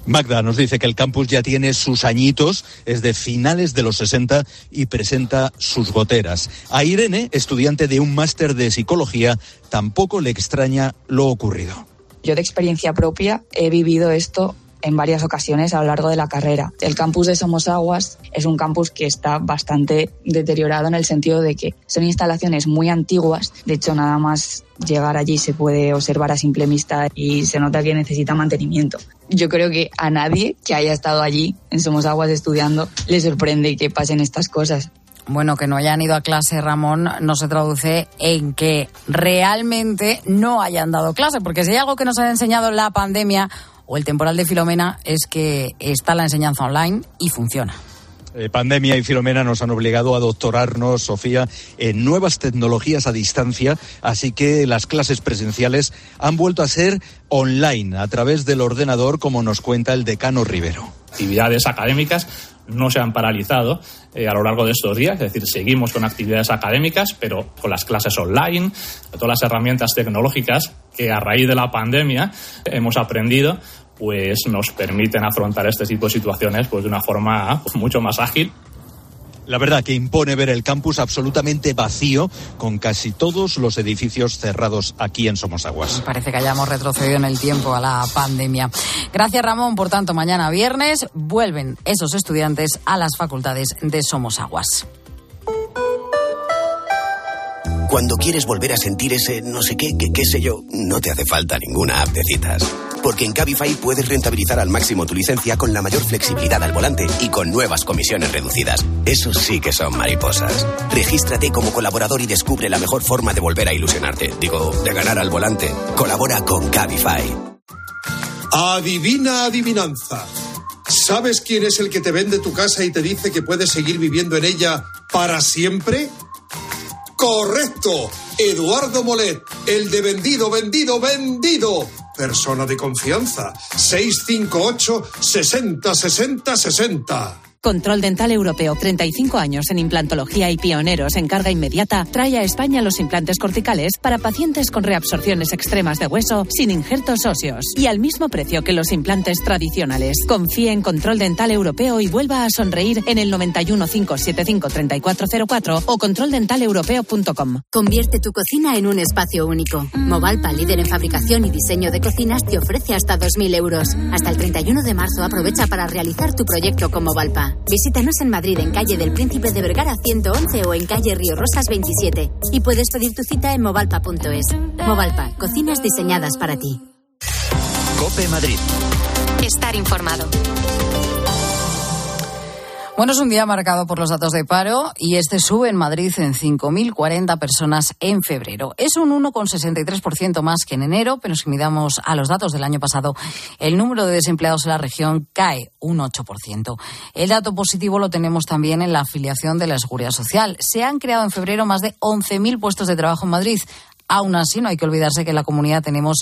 Magda nos dice que el campus ya tiene sus añitos, es de finales de los 60 y presenta sus goteras. A Irene, estudiante de un máster de psicología, tampoco le extraña lo ocurrido. Yo de experiencia propia he vivido esto en varias ocasiones a lo largo de la carrera. El campus de Somos Aguas es un campus que está bastante deteriorado en el sentido de que son instalaciones muy antiguas. De hecho, nada más llegar allí se puede observar a simple vista y se nota que necesita mantenimiento. Yo creo que a nadie que haya estado allí en Somos Aguas estudiando le sorprende que pasen estas cosas. Bueno, que no hayan ido a clase, Ramón, no se traduce en que realmente no hayan dado clase, porque si hay algo que nos ha enseñado la pandemia o el temporal de Filomena es que está la enseñanza online y funciona. Eh, pandemia y Filomena nos han obligado a doctorarnos, Sofía, en nuevas tecnologías a distancia, así que las clases presenciales han vuelto a ser online, a través del ordenador, como nos cuenta el decano Rivero. actividades académicas no se han paralizado eh, a lo largo de estos días, es decir, seguimos con actividades académicas, pero con las clases online, todas las herramientas tecnológicas que a raíz de la pandemia hemos aprendido, pues nos permiten afrontar este tipo de situaciones pues, de una forma pues, mucho más ágil. La verdad que impone ver el campus absolutamente vacío, con casi todos los edificios cerrados aquí en Somosaguas. Parece que hayamos retrocedido en el tiempo a la pandemia. Gracias, Ramón. Por tanto, mañana viernes vuelven esos estudiantes a las facultades de Somos Aguas. Cuando quieres volver a sentir ese no sé qué, qué, qué sé yo, no te hace falta ninguna app de citas. Porque en Cabify puedes rentabilizar al máximo tu licencia con la mayor flexibilidad al volante y con nuevas comisiones reducidas. Eso sí que son mariposas. Regístrate como colaborador y descubre la mejor forma de volver a ilusionarte. Digo, de ganar al volante. Colabora con Cabify. Adivina adivinanza. ¿Sabes quién es el que te vende tu casa y te dice que puedes seguir viviendo en ella para siempre? Correcto. Eduardo Molet, el de vendido, vendido, vendido. Persona de confianza. 658 60 60 60. Control Dental Europeo, 35 años en implantología y pioneros en carga inmediata, trae a España los implantes corticales para pacientes con reabsorciones extremas de hueso sin injertos óseos y al mismo precio que los implantes tradicionales. Confíe en Control Dental Europeo y vuelva a sonreír en el 91 575 3404 o controldentaleuropeo.com. Convierte tu cocina en un espacio único. Movalpa, líder en fabricación y diseño de cocinas, te ofrece hasta 2.000 euros. Hasta el 31 de marzo aprovecha para realizar tu proyecto con Movalpa. Visítanos en Madrid, en calle del Príncipe de Vergara 111 o en calle Río Rosas 27. Y puedes pedir tu cita en movalpa.es. Movalpa, cocinas diseñadas para ti. Cope Madrid. Estar informado. Bueno, es un día marcado por los datos de paro y este sube en Madrid en 5.040 personas en febrero. Es un 1,63% más que en enero, pero si miramos a los datos del año pasado, el número de desempleados en la región cae un 8%. El dato positivo lo tenemos también en la afiliación de la Seguridad Social. Se han creado en febrero más de 11.000 puestos de trabajo en Madrid. Aún así, no hay que olvidarse que en la comunidad tenemos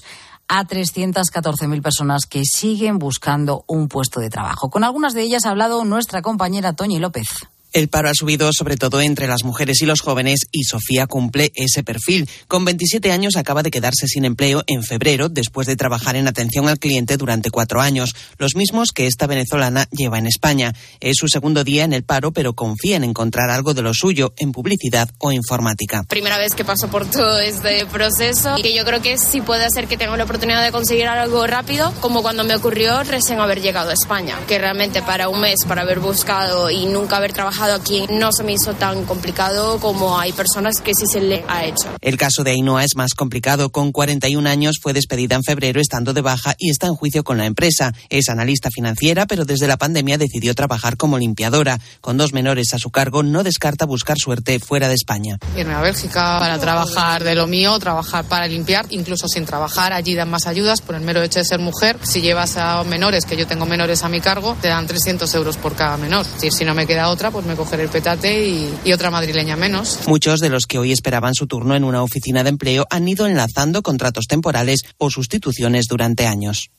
a 314.000 personas que siguen buscando un puesto de trabajo. Con algunas de ellas ha hablado nuestra compañera Toñi López. El paro ha subido sobre todo entre las mujeres y los jóvenes y Sofía cumple ese perfil. Con 27 años acaba de quedarse sin empleo en febrero después de trabajar en atención al cliente durante cuatro años, los mismos que esta venezolana lleva en España. Es su segundo día en el paro, pero confía en encontrar algo de lo suyo en publicidad o informática. Primera vez que paso por todo este proceso y que yo creo que sí puede hacer que tenga la oportunidad de conseguir algo rápido, como cuando me ocurrió recién haber llegado a España, que realmente para un mes, para haber buscado y nunca haber trabajado aquí no se me hizo tan complicado como hay personas que sí se le ha hecho. El caso de Ainhoa es más complicado. Con 41 años fue despedida en febrero estando de baja y está en juicio con la empresa. Es analista financiera, pero desde la pandemia decidió trabajar como limpiadora. Con dos menores a su cargo, no descarta buscar suerte fuera de España. Irme a Bélgica para trabajar de lo mío, trabajar para limpiar, incluso sin trabajar, allí dan más ayudas por el mero hecho de ser mujer. Si llevas a menores, que yo tengo menores a mi cargo, te dan 300 euros por cada menor. Si, si no me queda otra, pues el petate y otra madrileña menos. Muchos de los que hoy esperaban su turno en una oficina de empleo han ido enlazando contratos temporales o sustituciones durante años.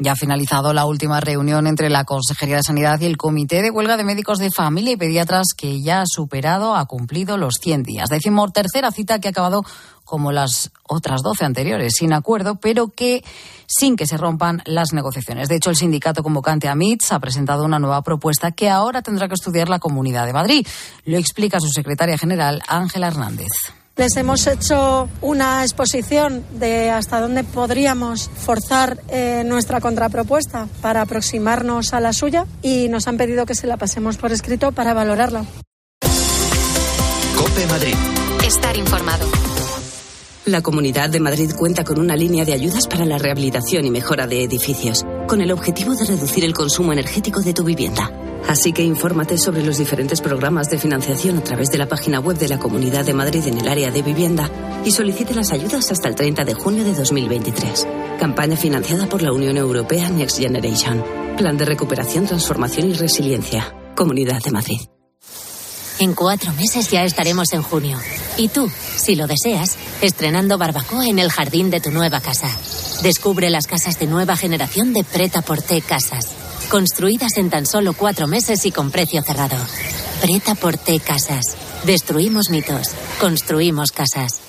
Ya ha finalizado la última reunión entre la Consejería de Sanidad y el Comité de Huelga de Médicos de Familia y Pediatras, que ya ha superado, ha cumplido los 100 días. Decimos tercera cita que ha acabado como las otras 12 anteriores, sin acuerdo, pero que sin que se rompan las negociaciones. De hecho, el sindicato convocante AMITS ha presentado una nueva propuesta que ahora tendrá que estudiar la Comunidad de Madrid. Lo explica su secretaria general, Ángela Hernández. Les hemos hecho una exposición de hasta dónde podríamos forzar eh, nuestra contrapropuesta para aproximarnos a la suya y nos han pedido que se la pasemos por escrito para valorarla. Cope Madrid. Estar informado. La Comunidad de Madrid cuenta con una línea de ayudas para la rehabilitación y mejora de edificios, con el objetivo de reducir el consumo energético de tu vivienda. Así que infórmate sobre los diferentes programas de financiación a través de la página web de la Comunidad de Madrid en el área de vivienda y solicite las ayudas hasta el 30 de junio de 2023. Campaña financiada por la Unión Europea Next Generation. Plan de recuperación, transformación y resiliencia. Comunidad de Madrid. En cuatro meses ya estaremos en junio. Y tú, si lo deseas, estrenando barbacoa en el jardín de tu nueva casa. Descubre las casas de nueva generación de Preta Porté Casas. Construidas en tan solo cuatro meses y con precio cerrado. Preta Porté Casas. Destruimos mitos. Construimos casas.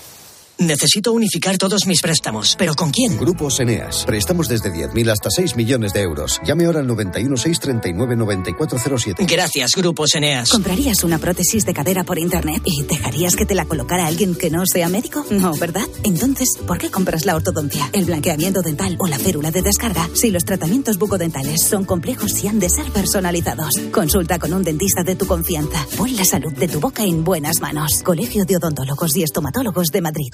Necesito unificar todos mis préstamos. ¿Pero con quién? Grupos Eneas. Préstamos desde 10.000 hasta 6 millones de euros. Llame ahora al 91 639 9407. Gracias, Grupos Eneas. ¿Comprarías una prótesis de cadera por internet y dejarías que te la colocara alguien que no sea médico? No, ¿verdad? Entonces, ¿por qué compras la ortodoncia, el blanqueamiento dental o la férula de descarga si los tratamientos bucodentales son complejos y han de ser personalizados? Consulta con un dentista de tu confianza. Pon la salud de tu boca en buenas manos. Colegio de Odontólogos y Estomatólogos de Madrid.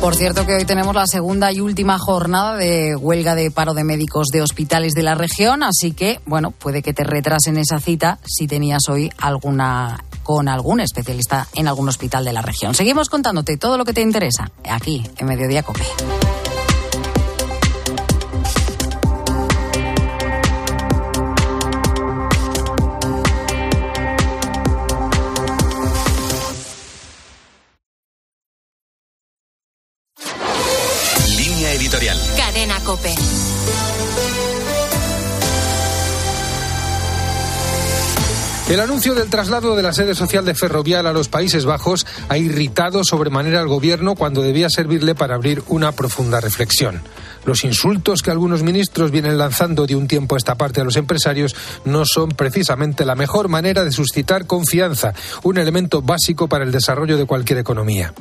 Por cierto que hoy tenemos la segunda y última jornada de huelga de paro de médicos de hospitales de la región, así que, bueno, puede que te retrasen esa cita si tenías hoy alguna con algún especialista en algún hospital de la región. Seguimos contándote todo lo que te interesa aquí en Mediodía Cope. El anuncio del traslado de la sede social de Ferrovial a los Países Bajos ha irritado sobremanera al gobierno cuando debía servirle para abrir una profunda reflexión. Los insultos que algunos ministros vienen lanzando de un tiempo a esta parte a los empresarios no son precisamente la mejor manera de suscitar confianza, un elemento básico para el desarrollo de cualquier economía.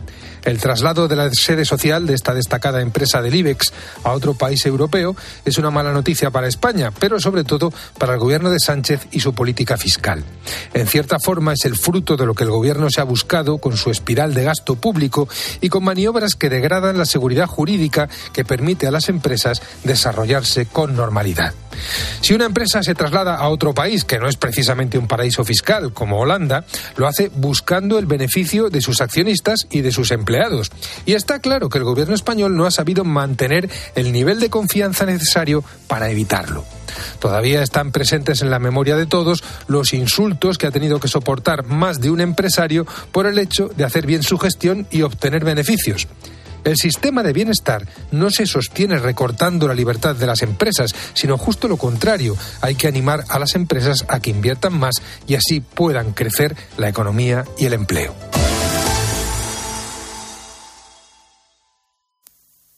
El traslado de la sede social de esta destacada empresa del IBEX a otro país europeo es una mala noticia para España, pero sobre todo para el gobierno de Sánchez y su política fiscal. En cierta forma es el fruto de lo que el gobierno se ha buscado con su espiral de gasto público y con maniobras que degradan la seguridad jurídica que permite a las empresas desarrollarse con normalidad. Si una empresa se traslada a otro país que no es precisamente un paraíso fiscal como Holanda, lo hace buscando el beneficio de sus accionistas y de sus empleados. Y está claro que el gobierno español no ha sabido mantener el nivel de confianza necesario para evitarlo. Todavía están presentes en la memoria de todos los insultos que ha tenido que soportar más de un empresario por el hecho de hacer bien su gestión y obtener beneficios. El sistema de bienestar no se sostiene recortando la libertad de las empresas, sino justo lo contrario. Hay que animar a las empresas a que inviertan más y así puedan crecer la economía y el empleo.